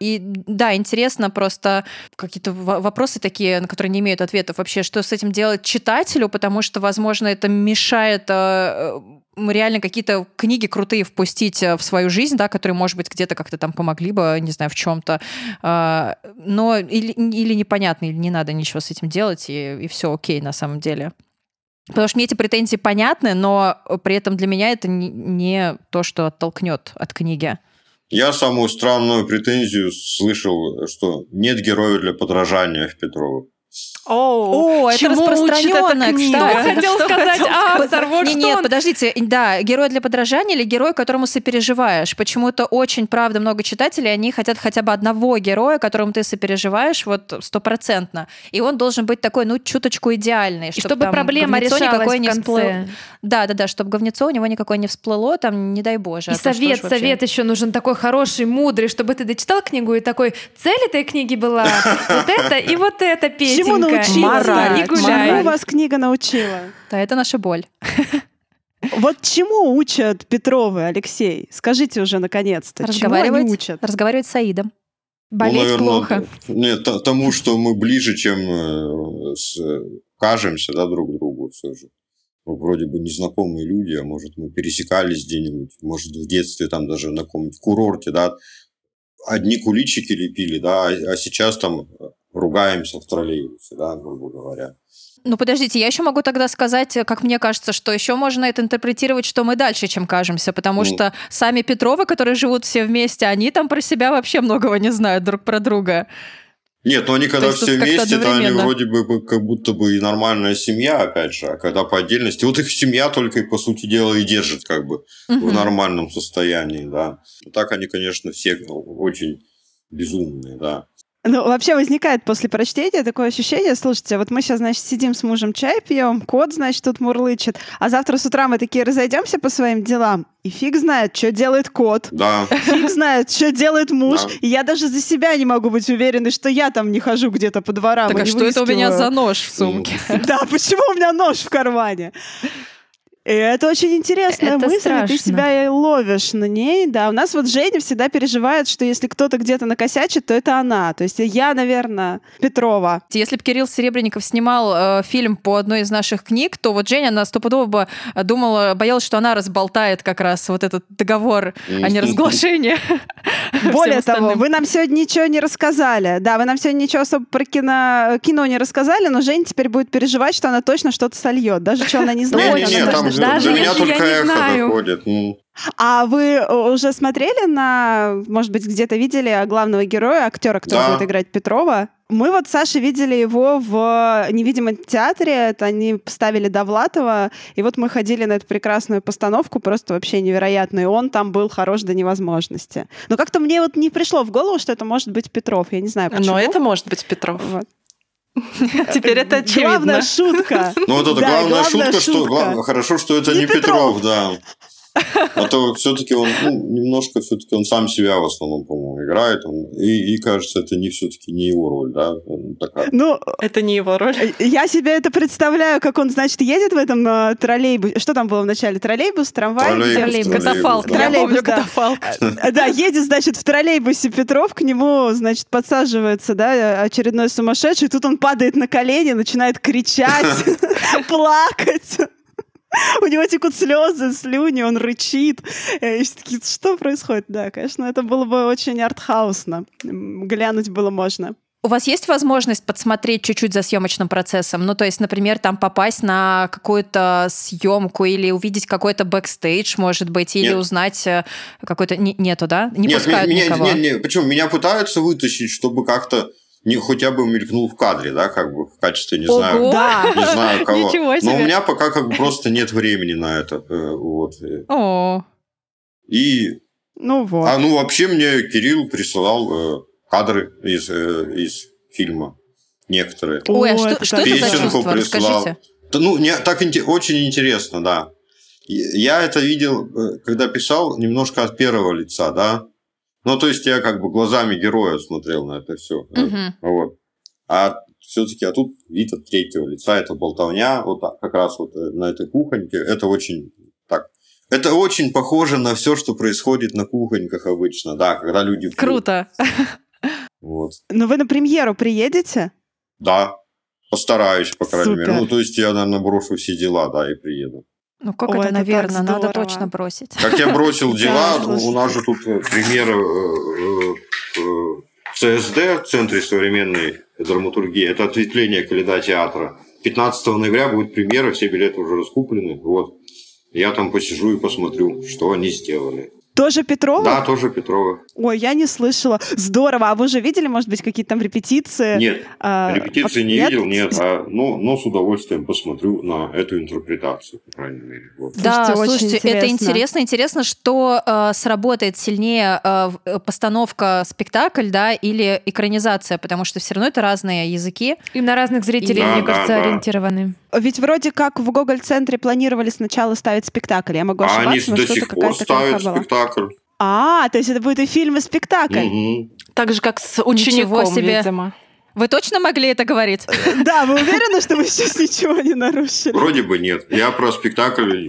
и да, интересно просто какие-то вопросы такие, на которые не имеют ответов вообще, что с этим делать читателю, потому что, возможно, это мешает э, реально какие-то книги крутые впустить э, в свою жизнь, да, которые, может быть, где-то как-то там помогли бы, не знаю, в чем-то. Но или, или непонятно, или не надо ничего с этим делать, и, и все окей на самом деле. Потому что мне эти претензии понятны, но при этом для меня это не то, что оттолкнет от книги. Я самую странную претензию слышал, что нет героя для подражания в Петровых. О, это распространенная, кстати. Что хотел сказать автор? Вот не, Нет, подождите, да, герой для подражания или герой, которому сопереживаешь? Почему-то очень, правда, много читателей, они хотят хотя бы одного героя, которому ты сопереживаешь, вот стопроцентно. И он должен быть такой, ну, чуточку идеальный. Чтобы, чтобы проблема решалась в конце. Всплыл... Да, да, да, чтобы говнецо у него никакой не всплыло, там, не дай боже. И а совет, то, совет вообще... еще нужен такой хороший, мудрый, чтобы ты дочитал книгу и такой, цель этой книги была вот это и вот это, Петенька научилась. Мара, и гуляй. Чему вас книга научила? Да, это наша боль. Вот чему учат Петровы, Алексей? Скажите уже наконец-то. Разговаривать, чему они учат? разговаривать с Аидом. Болеть ну, наверное, плохо. Нет, тому, что мы ближе, чем э, с, кажемся да, друг другу все же. Мы вроде бы незнакомые люди, а может мы пересекались где-нибудь, может в детстве там даже на каком-нибудь курорте, да, одни куличики лепили, да, а, а сейчас там ругаемся в троллейбусе, да, грубо говоря. Ну, подождите, я еще могу тогда сказать, как мне кажется, что еще можно это интерпретировать, что мы дальше, чем кажемся, потому ну. что сами Петровы, которые живут все вместе, они там про себя вообще многого не знают друг про друга. Нет, но они когда то все вместе, то они вроде бы как будто бы и нормальная семья, опять же, а когда по отдельности, вот их семья только и по сути дела и держит как бы угу. в нормальном состоянии, да. Так они, конечно, все очень безумные, да. Ну, вообще возникает после прочтения такое ощущение, слушайте, вот мы сейчас, значит, сидим с мужем чай пьем, кот, значит, тут мурлычет, а завтра с утра мы такие разойдемся по своим делам, и фиг знает, что делает кот. Да. Фиг знает, что делает муж. Да. И я даже за себя не могу быть уверенной, что я там не хожу где-то по дворам. Так а что это у меня за нож в сумке? Да, почему у меня нож в кармане? И это очень интересная это мысль, страшно. ты себя и ловишь на ней, да. У нас вот Женя всегда переживает, что если кто-то где-то накосячит, то это она. То есть я, наверное, Петрова. Если бы Кирилл Серебренников снимал э, фильм по одной из наших книг, то вот Женя, она стопудово бы думала, боялась, что она разболтает как раз вот этот договор о неразглашении. Более того, вы нам сегодня ничего не рассказали. Да, вы нам сегодня ничего особо про кино, кино не рассказали, но Женя теперь будет переживать, что она точно что-то сольет. Даже что она не знает. Даже если я не знаю. Доходит. А вы э, уже смотрели на, может быть, где-то видели главного героя, актера, который да. будет играть Петрова? Мы вот Саша видели его в невидимом театре, это они поставили Довлатова, и вот мы ходили на эту прекрасную постановку, просто вообще невероятно, и он там был хорош до невозможности. Но как-то мне вот не пришло в голову, что это может быть Петров, я не знаю почему. Но это может быть Петров. Вот. Теперь это очевидно. Главная шутка. Ну, вот это главная шутка, что хорошо, что это не Петров, да. А то все-таки он, ну, немножко все-таки он сам себя в основном, по-моему, играет. Он, и, и кажется, это не все-таки не его роль, да? Он такая... Ну, это не его роль. Э, я себе это представляю, как он, значит, едет в этом э, троллейбусе. Что там было в начале? Троллейбус, трамвай? Троллейбус, троллейбус. Катафалк. Да. Троллейбус, я помню, да. катафалк. Э, да, едет, значит, в троллейбусе Петров, к нему, значит, подсаживается, да, очередной сумасшедший, тут он падает на колени, начинает кричать, плакать. У него текут слезы, слюни, он рычит. И все такие, что происходит? Да, конечно, это было бы очень артхаусно. Глянуть было можно. У вас есть возможность подсмотреть чуть-чуть за съемочным процессом? Ну, то есть, например, там попасть на какую-то съемку или увидеть какой-то бэкстейдж, может быть, или Нет. узнать э, какой-то... Нету, да? Не Нет, пускают меня, никого? Нет, нет, почему? Меня пытаются вытащить, чтобы как-то не хотя бы мелькнул в кадре, да, как бы в качестве, не Ого! знаю, да. не знаю кого. Но у меня пока как бы просто нет времени на это. Э, вот. О. И Ну вот. А ну вообще мне Кирилл присылал э, кадры из, э, из фильма. Некоторые. Ой, а О, что, что так это за Песенку чувство? прислал. Расскажите. Да, Ну, не, так очень интересно, да. Я это видел, когда писал, немножко от первого лица, да. Ну, то есть я как бы глазами героя смотрел на это все. Мгм. Вот. А все-таки, а тут вид от третьего лица, это болтовня, вот так, как раз вот э, на этой кухоньке. Это очень так. Это очень похоже на все, что происходит на кухоньках обычно, да, когда люди... пьют. Круто. Вот. Но вы на премьеру приедете? Да, постараюсь, по крайней мере. Супер. Ну, то есть я, наверное, брошу все дела, да, и приеду. Ну как Ой, это, это наверное, надо точно бросить. Как я бросил дела, у нас же тут э, пример э, э, ЦСД, Центре современной драматургии, это ответвление Каледа театра. 15 ноября будет премьера, все билеты уже раскуплены. Вот. Я там посижу и посмотрю, что они сделали. Тоже Петрова? Да, тоже Петрова. Ой, я не слышала. Здорово. А вы уже видели, может быть, какие-то там репетиции? Нет, А, репетиции пок- не видел, нет, а, но, но с удовольствием посмотрю на эту интерпретацию, по крайней мере. Вот. Да, Слушайте, слушайте, это интересно. интересно. Интересно, что э, сработает сильнее э, э, постановка спектакль, да, или экранизация, потому что все равно это разные языки. И на разных зрителей, Да, мне да, кажется, да. ориентированы. Ведь вроде как в Гоголь-центре планировали сначала ставить спектакль. Я могу А они ошибаться, но до сих пор ставят спектакль. А, то есть это будет и фильм, и спектакль. Мгм. Так же, как с учеником, себе. видимо. Вы точно могли это говорить? Да, вы уверены, что вы сейчас ничего не нарушили? Вроде бы нет. Я про спектакль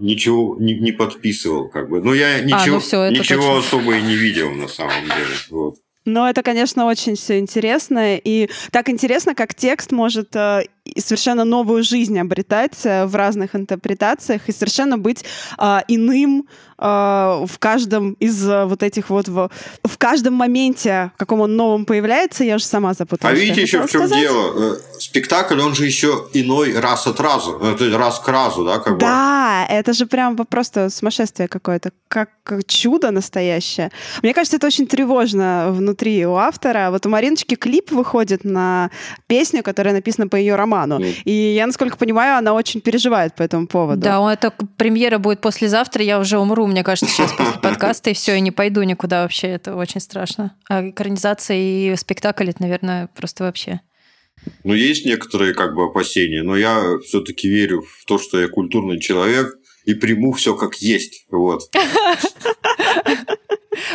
ничего не, не подписывал, как бы. Но я ничего, ну всё, это ничего точно. особо и не видел на самом деле. Вот. Но это, конечно, очень все интересно. И так интересно, как текст может э, совершенно новую жизнь обретать э, в разных интерпретациях и совершенно быть э, иным в каждом из э, вот этих вот... В, в каждом моменте, в каком он новом появляется, я уже сама А запуталась. я видите еще в чем сказать. дело? Э, Спектакль, он же еще иной раз от разу. э, То есть раз к разу, да, как бы. Да, это же прям просто сумасшествие какое-то, как чудо настоящее. Мне кажется, это очень тревожно внутри у автора. Вот у Мариночки клип выходит на песню, которая написана по ее роману. Ну. И я, насколько понимаю, она очень переживает по этому поводу. Да, он- это премьера будет послезавтра, я уже умру, мне кажется, сейчас после подкаста, и все, я не пойду никуда вообще, это очень страшно. А экранизация и спектакль, это, наверное, просто вообще. Ну, есть некоторые как бы опасения, но я все-таки верю в то, что я культурный человек и приму все как есть. Вот.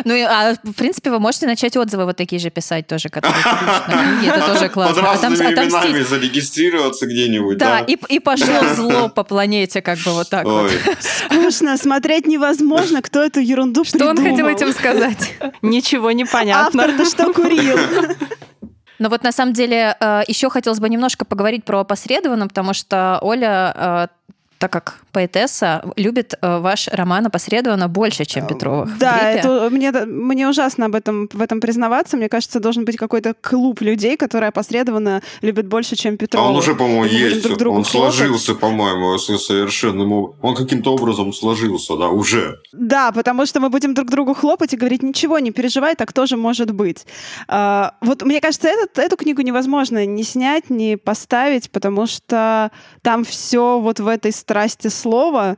Ну, и, а в принципе, вы можете начать отзывы вот такие же писать тоже, которые книге, это тоже Под классно. разными отомстить. именами зарегистрироваться где-нибудь, Да, и, пошло зло по планете, как бы вот так вот. Скучно, смотреть невозможно, кто эту ерунду Что он хотел придумал. этим сказать? Ничего не понятно. Автор-то что курил? Но вот на самом деле еще хотелось бы немножко поговорить про опосредованно, потому что Оля, э, так как поэтесса, любит э, ваш роман опосредованно больше, чем Петровых. в Да, это, мне, мне ужасно об этом, в этом признаваться. Мне кажется, должен быть какой-то клуб людей, которые опосредованно любят больше, чем а Петрова. он уже, по-моему, есть. друг Он хлопать. сложился, по-моему, совершенно. Он каким-то образом сложился, да, уже. Да, потому что мы будем друг другу хлопать и говорить, ничего, не переживай, так тоже может быть. А, вот мне кажется, этот, эту книгу невозможно ни снять, ни поставить, потому что там все вот в этой страсти слова,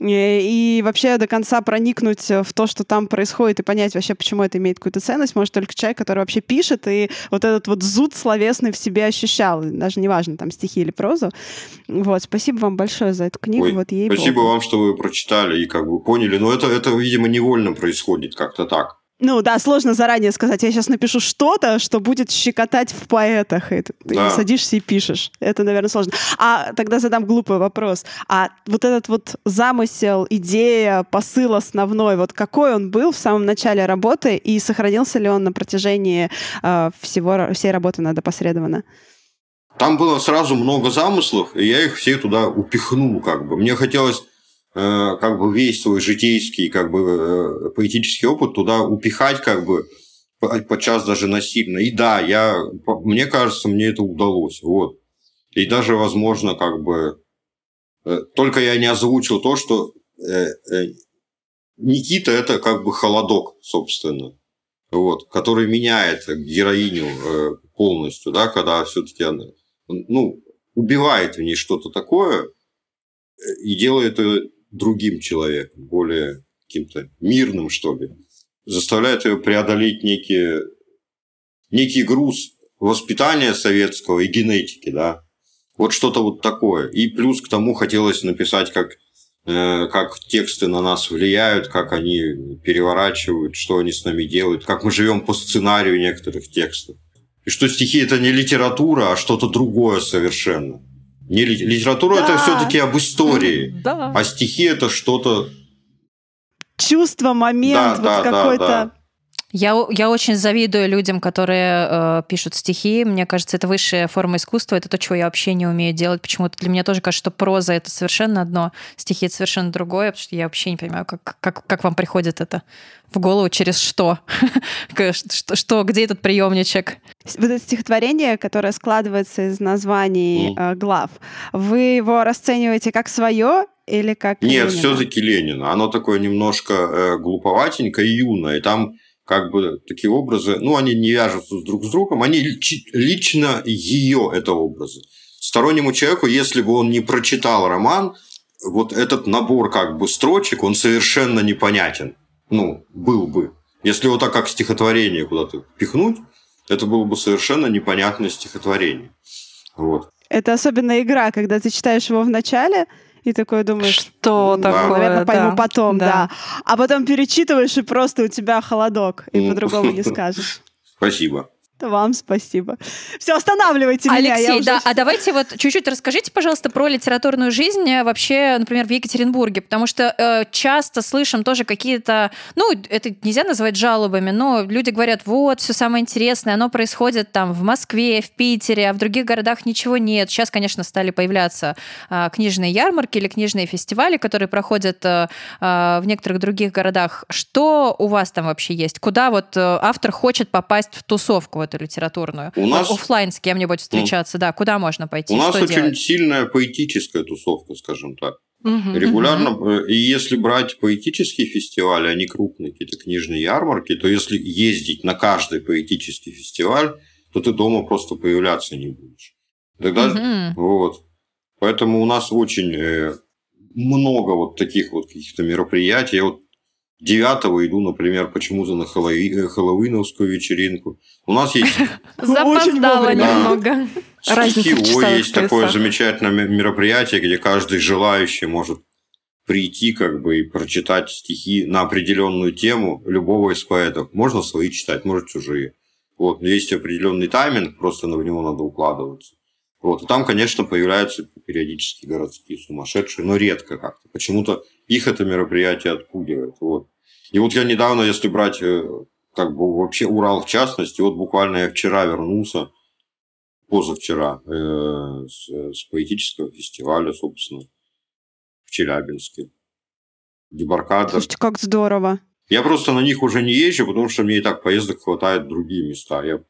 и, и вообще до конца проникнуть в то, что там происходит, и понять вообще, почему это имеет какую-то ценность, может только человек, который вообще пишет, и вот этот вот зуд словесный в себе ощущал, даже неважно, там стихи или прозу. Вот, спасибо вам большое за эту книгу, Ой, вот ей Спасибо вам, что вы прочитали и как бы поняли. Но это, это видимо, невольно происходит как-то так. Ну да, сложно заранее сказать. Я сейчас напишу что-то, что будет щекотать в поэтах. И ты Да. садишься и пишешь. Это, наверное, сложно. А тогда задам глупый вопрос. А вот этот вот замысел, идея, посыл основной, вот какой он был в самом начале работы и сохранился ли он на протяжении э, всего, всей работы над опосредованно? Там было сразу много замыслов, и я их все туда упихнул, как бы. Мне хотелось как бы весь свой житейский, как бы э, поэтический опыт туда упихать, как бы по- подчас даже насильно. И да, я, мне кажется, мне это удалось, вот. И даже, возможно, как бы э, только я не озвучил то, что э, э, Никита это как бы холодок, собственно, вот, который меняет героиню э, полностью, да, когда все-таки она ну, убивает в ней что-то такое э, и делает ее другим человеком, более каким-то мирным, что ли. Заставляет ее преодолеть некий, некий груз воспитания советского и генетики, да. Вот что-то вот такое. И плюс к тому хотелось написать, как, э, как тексты на нас влияют, как они переворачивают, что они с нами делают, как мы живем по сценарию некоторых текстов. И что стихи это не литература, а что-то другое совершенно. Не литература да. это все-таки об истории, да. а стихи это что-то чувство, момент, да, вот да, какой-то. Да, да. Я, я очень завидую людям, которые э, пишут стихи. Мне кажется, это высшая форма искусства. Это то, чего я вообще не умею делать. Почему-то для меня тоже кажется, что проза это совершенно одно, стихи это совершенно другое, потому что я вообще не понимаю, как, как, как вам приходит это в голову, через что? что, что, где этот приемничек? Вот это стихотворение, которое складывается из названий э, глав, вы его расцениваете как свое или как Нет, все-таки Ленина. Оно такое немножко э, глуповатенькое и юное. Там как бы такие образы, ну, они не вяжутся друг с другом, они лично ее это образы. Стороннему человеку, если бы он не прочитал роман, вот этот набор как бы строчек, он совершенно непонятен. Ну, был бы. Если его так как стихотворение куда-то пихнуть, это было бы совершенно непонятное стихотворение. Вот. Это особенно игра, когда ты читаешь его в начале, и такой думаешь, что да. такое, наверное, пойму да. потом, да. да. А потом перечитываешь, и просто у тебя холодок, и по-другому не скажешь. Спасибо. Вам спасибо. Все, останавливайте меня. Алексей, уже... да, а давайте вот чуть-чуть расскажите, пожалуйста, про литературную жизнь э, вообще, например, в Екатеринбурге, потому что э, часто слышим тоже какие-то, ну, это нельзя называть жалобами, но люди говорят, вот, все самое интересное, оно происходит там в Москве, в Питере, а в других городах ничего нет. Сейчас, конечно, стали появляться э, книжные ярмарки или книжные фестивали, которые проходят э, э, в некоторых других городах. Что у вас там вообще есть? Куда вот э, автор хочет попасть в тусовку? Эту литературную? У нас... Оффлайн с кем-нибудь встречаться, мм. да, куда можно пойти? У нас очень делать? сильная поэтическая тусовка, скажем так. Угу, Регулярно, угу. и если брать поэтические фестивали, они крупные, какие-то книжные ярмарки, то если ездить на каждый поэтический фестиваль, то ты дома просто появляться не будешь. Тогда, угу. вот. Поэтому у нас очень э, много вот таких вот каких-то мероприятий. Я вот 9 иду, например, почему-то на Хэллоуи... Хэллоуиновскую вечеринку. У нас есть... Запоздала немного. Разница есть такое замечательное мероприятие, где каждый желающий может прийти как бы и прочитать стихи на определенную тему любого из поэтов. Можно свои читать, может чужие. Вот. Есть определенный тайминг, просто на него надо укладываться. Вот. И там, конечно, появляются периодически городские сумасшедшие, но редко как-то. Почему-то их это мероприятие отпугивает. Вот. И вот я недавно, если брать э, как бы вообще Урал в частности, вот буквально я вчера вернулся, позавчера, э, с, с поэтического фестиваля, собственно, в Челябинске. Дебаркадер. Слушайте, как здорово. Я просто на них уже не езжу, потому что мне и так поездок хватает в другие места. Я...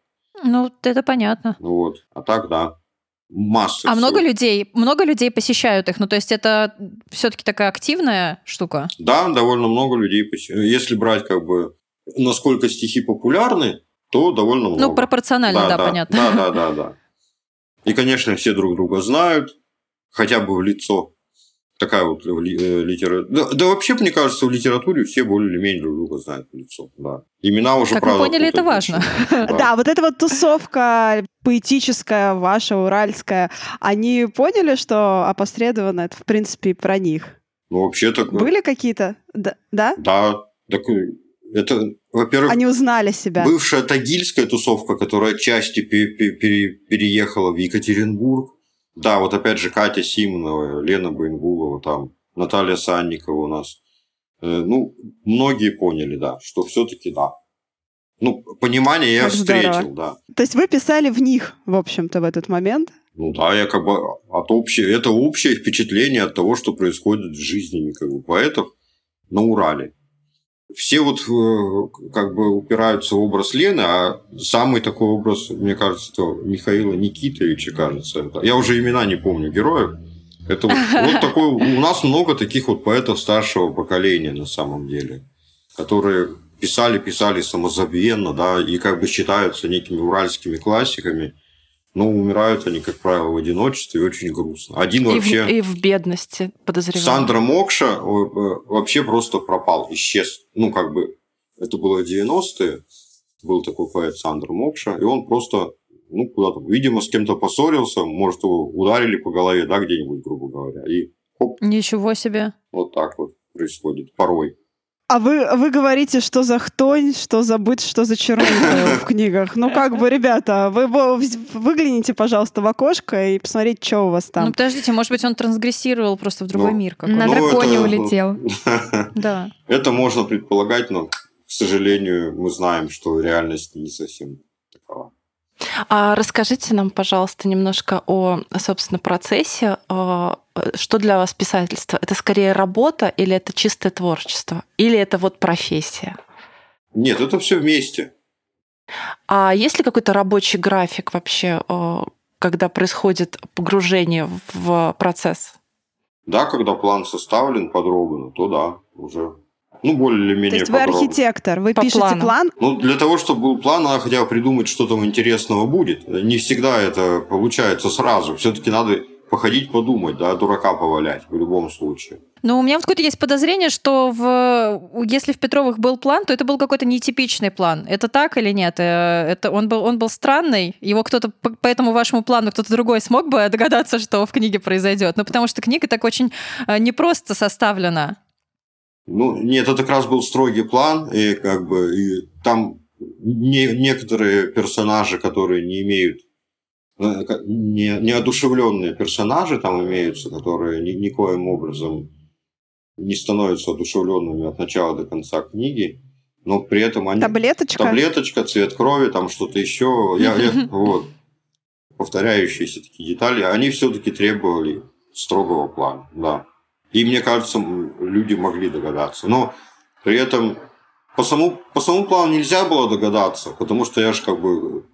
Ну, это понятно. Вот. А так, да масса. А всего. много людей, много людей посещают их? Ну, то есть это все-таки такая активная штука? Да, довольно много людей посещают. Если брать как бы насколько стихи популярны, то довольно ну, много. Ну, пропорционально, да, да, да понятно. Да, да, да, да. И, конечно, все друг друга знают, хотя бы в лицо такая вот э, литература. Да, да вообще, мне кажется, в литературе все более или менее друг друга знают в лицо. Да. Имена уже, как правда, вы поняли, это важно. Да. да, вот эта вот тусовка поэтическая, ваша, уральская, они поняли, что опосредованно это, в принципе, про них? Ну, вообще так... Были какие-то? Да? Да, да так, это, во-первых... Они узнали себя. Бывшая тагильская тусовка, которая отчасти переехала в Екатеринбург, да, вот опять же Катя Симонова, Лена Байнгулова, там Наталья Санникова у нас. Э, ну, многие поняли, да, что все-таки да. Ну, понимание я как встретил, здорово. да. То есть вы писали в них, в общем-то, в этот момент? Ну да, я как бы от общего, это общее впечатление от того, что происходит в жизни как бы, поэтов на Урале все вот э, как бы упираются в образ Лены, а самый такой образ, мне кажется, это Михаила Никитовича, кажется. Я уже имена не помню героев. Это вот, вот такой, у нас много таких вот поэтов старшего поколения на самом деле, которые писали, писали самозабвенно, да, и как бы считаются некими уральскими классиками. Но умирают они, как правило, в одиночестве и очень грустно. Один и вообще... В, и в бедности, подозреваю. Сандра Мокша э, вообще просто пропал, исчез. Ну, как бы, это было 90-е. Был такой поэт Сандра Мокша, и он просто, ну, куда-то, видимо, с кем-то поссорился, может, его ударили по голове, да, где-нибудь, грубо говоря, и хоп. Ничего себе. Вот так вот происходит порой. А вы, вы говорите, что за хтонь, что за быт, что за чернуха в книгах. Ну, как бы, ребята, вы выгляните, пожалуйста, в окошко и посмотрите, что у вас там. Ну, подождите, может быть, он трансгрессировал просто в другой Ну, мир какой-то. На Ну, драконе это- улетел. Да. Это можно предполагать, но, к сожалению, мы знаем, что реальность не совсем такова. А расскажите нам, пожалуйста, немножко о, собственно, процессе. А, Что для вас писательство? Это скорее работа или это чистое творчество? Или это вот профессия? Нет, это все вместе. А есть ли какой-то рабочий график вообще, а, когда происходит погружение в процесс? Да, когда план составлен подробно, то да, уже. Ну, более или менее То есть вы архитектор, вы По пишете плану. план, Ну, для того, чтобы был план, надо хотя бы придумать, что там интересного будет. Не всегда это получается сразу. Все-таки надо походить, подумать, да, дурака повалять в любом случае. Но у меня вот какое-то есть подозрение, что в, если в Петровых был план, то это был какой-то нетипичный план. Это так или нет? Э, Это он был, он был странный. Его кто-то по, по этому вашему плану кто-то другой смог бы догадаться, что в книге произойдет. Ну, потому что книга так очень э, непросто составлена. Ну, нет, это как раз был строгий план, и как бы и там не, некоторые персонажи, которые не имеют э, не, неодушевленные персонажи там имеются, которые ни, никоим образом не становятся одушевленными от начала до конца книги, но при этом они таблеточка. таблеточка, цвет крови, там что-то еще, я, я- вот, повторяющиеся такие детали, они все-таки требовали строгого плана, да. И мне кажется, люди могли догадаться. Но при этом по самому, по самому плану нельзя было догадаться, потому что я же как бы...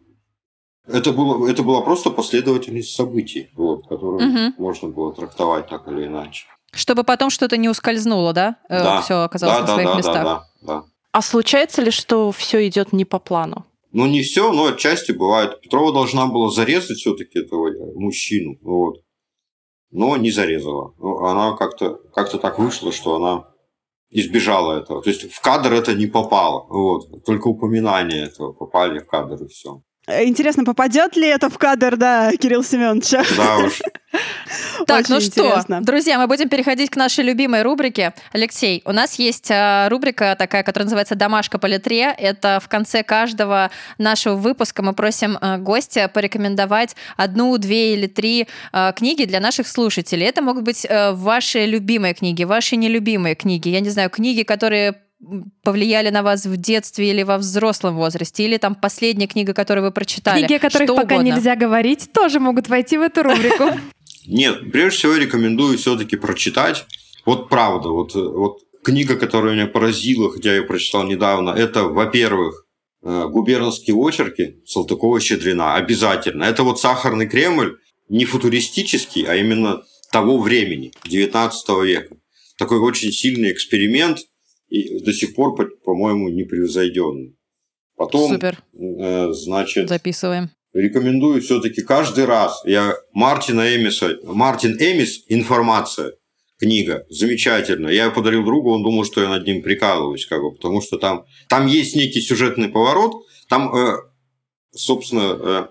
Это, было, это была просто последовательность событий, вот, которую Мгм. можно было трактовать так или иначе. Чтобы потом что-то не ускользнуло, да? Да. Все оказалось да, на да, своих да, местах. да, да, да. А случается ли, что все идет не по плану? Ну, не все, но отчасти бывает. Петрова должна была зарезать все-таки этого мужчину, вот. Но не зарезала. Ну, Она как-то как так вышла, что она избежала этого. То есть в кадр это не попало. Вот. Только упоминания этого попали в кадр и все. Интересно, попадет ли это в кадр, да, Кирилл Семеновича? Да уж. Так, Очень ну что, интересно. друзья, мы будем переходить к нашей любимой рубрике. Алексей, у нас есть а, рубрика такая, которая называется «Домашка по литре». Это в конце каждого нашего выпуска мы просим а, гостя порекомендовать одну, две или три а, книги для наших слушателей. Это могут быть ваши любимые книги, ваши нелюбимые книги. Я не знаю, книги, которые повлияли на вас в детстве или во взрослом возрасте, или там последняя книга, которую вы прочитали. Книги, о которых Что пока угодно. нельзя говорить, тоже могут войти в эту рубрику. Нет, прежде всего рекомендую все-таки прочитать. Вот правда, вот, э, вот книга, которая меня поразила, хотя я ее прочитал недавно, это, во-первых, э, губернские очерки Салтыкова-Щедрина. Обязательно. Это вот «Сахарный Кремль», не футуристический, а именно того времени, 19 века. Такой очень сильный эксперимент и до сих пор, по- по-моему, непревзойденный. Потом, Супер, э, значит, записываем. рекомендую все-таки каждый раз. Я Мартина Эмиса, Мартин Эмис «Информация» книга, замечательная. Я ее подарил другу, он думал, что я над ним прикалываюсь, как бы, потому что там, там есть некий сюжетный поворот, там, э, собственно, э,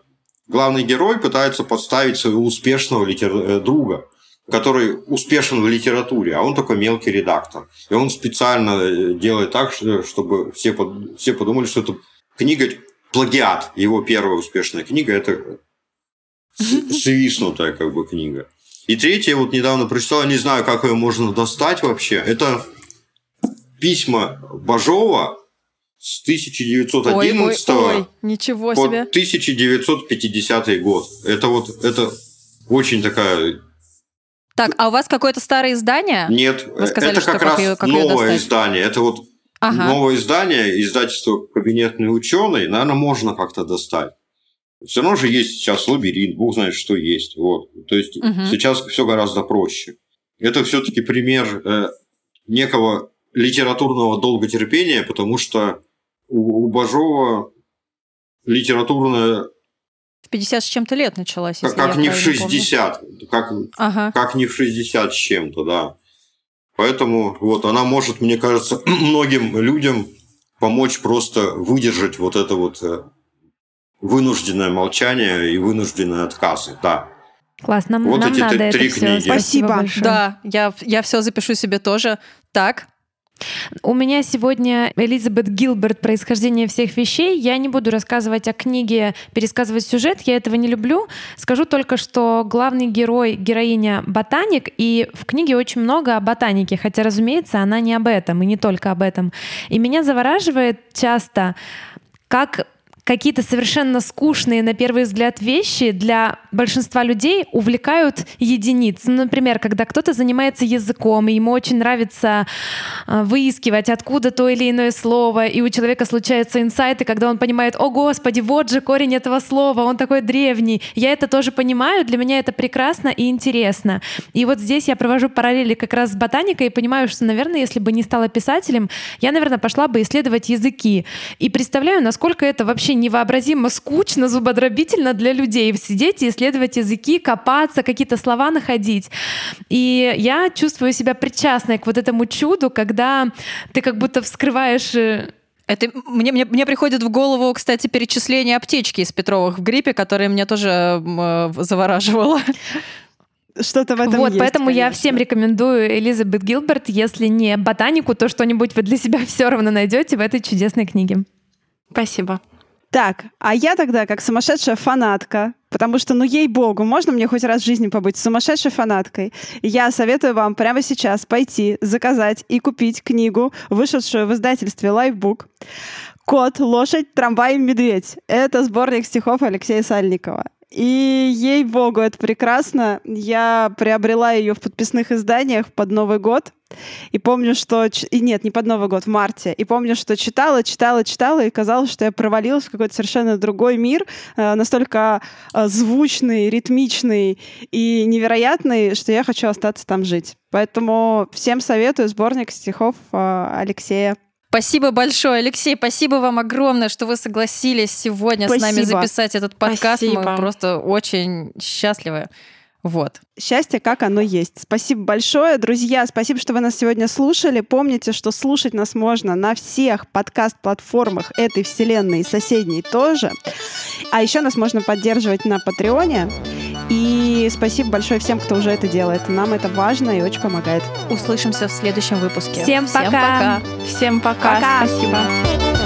главный герой пытается подставить своего успешного литер... э, друга, который успешен в литературе, а он такой мелкий редактор. И он специально э, делает так, что- чтобы все, под- все подумали, что это книга плагиат. Его первая успешная книга – это свистнутая как бы книга. И третья, вот недавно прочитал, не знаю, как ее можно достать вообще. Это письма Бажова с 1911 Ой, ой, ой, ничего по себе. 1950 год. Это вот, это очень такая... Так, а у вас какое-то старое издание? Нет, Вы сказали, это что как как раз её- как новое издание. Это вот Ага. новое издание, издательство «Кабинетный ученый», наверное, можно как-то достать. Все равно же есть сейчас лабиринт, бог знает, что есть. Вот. То есть Мгм. сейчас все гораздо проще. Это все-таки пример э, некого литературного долготерпения, потому что у, у Бажова литературное В 50 с чем-то лет началась, Как, как не в правильно помню. 60. Как, Ага. как не в 60 с чем-то, да. Поэтому вот она может, мне кажется, многим людям помочь просто выдержать вот это вот э, вынужденное молчание и вынужденные отказы, да. Класс, нам, Вот нам эти надо т- это три все. книги. Спасибо. большое. Да, я, я все запишу себе тоже. Так, У меня сегодня Элизабет Гилберт «Происхождение всех вещей». Я не буду рассказывать о книге, пересказывать сюжет, я этого не люблю. Скажу только, что главный герой, героиня — ботаник, и в книге очень много о ботанике, хотя, разумеется, она не об этом, и не только об этом. И меня завораживает часто, как какие-то совершенно скучные на первый взгляд вещи для большинства людей увлекают единиц. Ну, например, когда кто-то занимается языком, и ему очень нравится э, выискивать, откуда то или иное слово, и у человека случаются инсайты, когда он понимает, о господи, вот же корень этого слова, он такой древний. Я это тоже понимаю, для меня это прекрасно и интересно. И вот здесь я провожу параллели как раз с ботаникой и понимаю, что, наверное, если бы не стала писателем, я, наверное, пошла бы исследовать языки. И представляю, насколько это вообще невообразимо скучно, зубодробительно для людей. Сидеть и исследовать языки, копаться, какие-то слова находить. И я чувствую себя причастной к вот этому чуду, когда ты как будто вскрываешь э, это мне, мне, мне приходит в голову, кстати, перечисление аптечки из Петровых в гриппе, которое меня тоже э, завораживало. Что-то в этом вот, есть, поэтому я конечно. всем рекомендую Элизабет Гилберт. Если не ботанику, то что-нибудь вы для себя все равно найдете в этой чудесной книге. Спасибо. Так, а я тогда, как сумасшедшая фанатка, потому что, ну, ей-богу, можно мне хоть раз в жизни побыть сумасшедшей фанаткой? Я советую вам прямо сейчас пойти, заказать и купить книгу, вышедшую в издательстве Lifebook «Кот, лошадь, трамвай, медведь». Это сборник стихов Алексея Сальникова. И ей-богу, это прекрасно. Я приобрела ее в подписных изданиях под Новый год. И помню, что... И нет, не под Новый год, в марте. И помню, что читала, читала, читала, и казалось, что я провалилась в какой-то совершенно другой мир, э, настолько э, звучный, ритмичный и невероятный, что я хочу остаться там жить. Поэтому всем советую сборник стихов э, Алексея. Спасибо большое, Алексей. Спасибо вам огромное, что вы согласились сегодня с нами Спасибо. записать этот подкаст. Мы Спасибо. просто очень счастливы. Вот. Счастье, как оно есть. Спасибо большое, друзья. Спасибо, что вы нас сегодня слушали. Помните, что слушать нас можно на всех подкаст-платформах этой вселенной и соседней тоже. А еще нас можно поддерживать на Патреоне. И спасибо большое всем, кто уже это делает. Нам это важно и очень помогает. Услышимся в следующем выпуске. Всем пока. пока. Всем пока. Пока. Спасибо.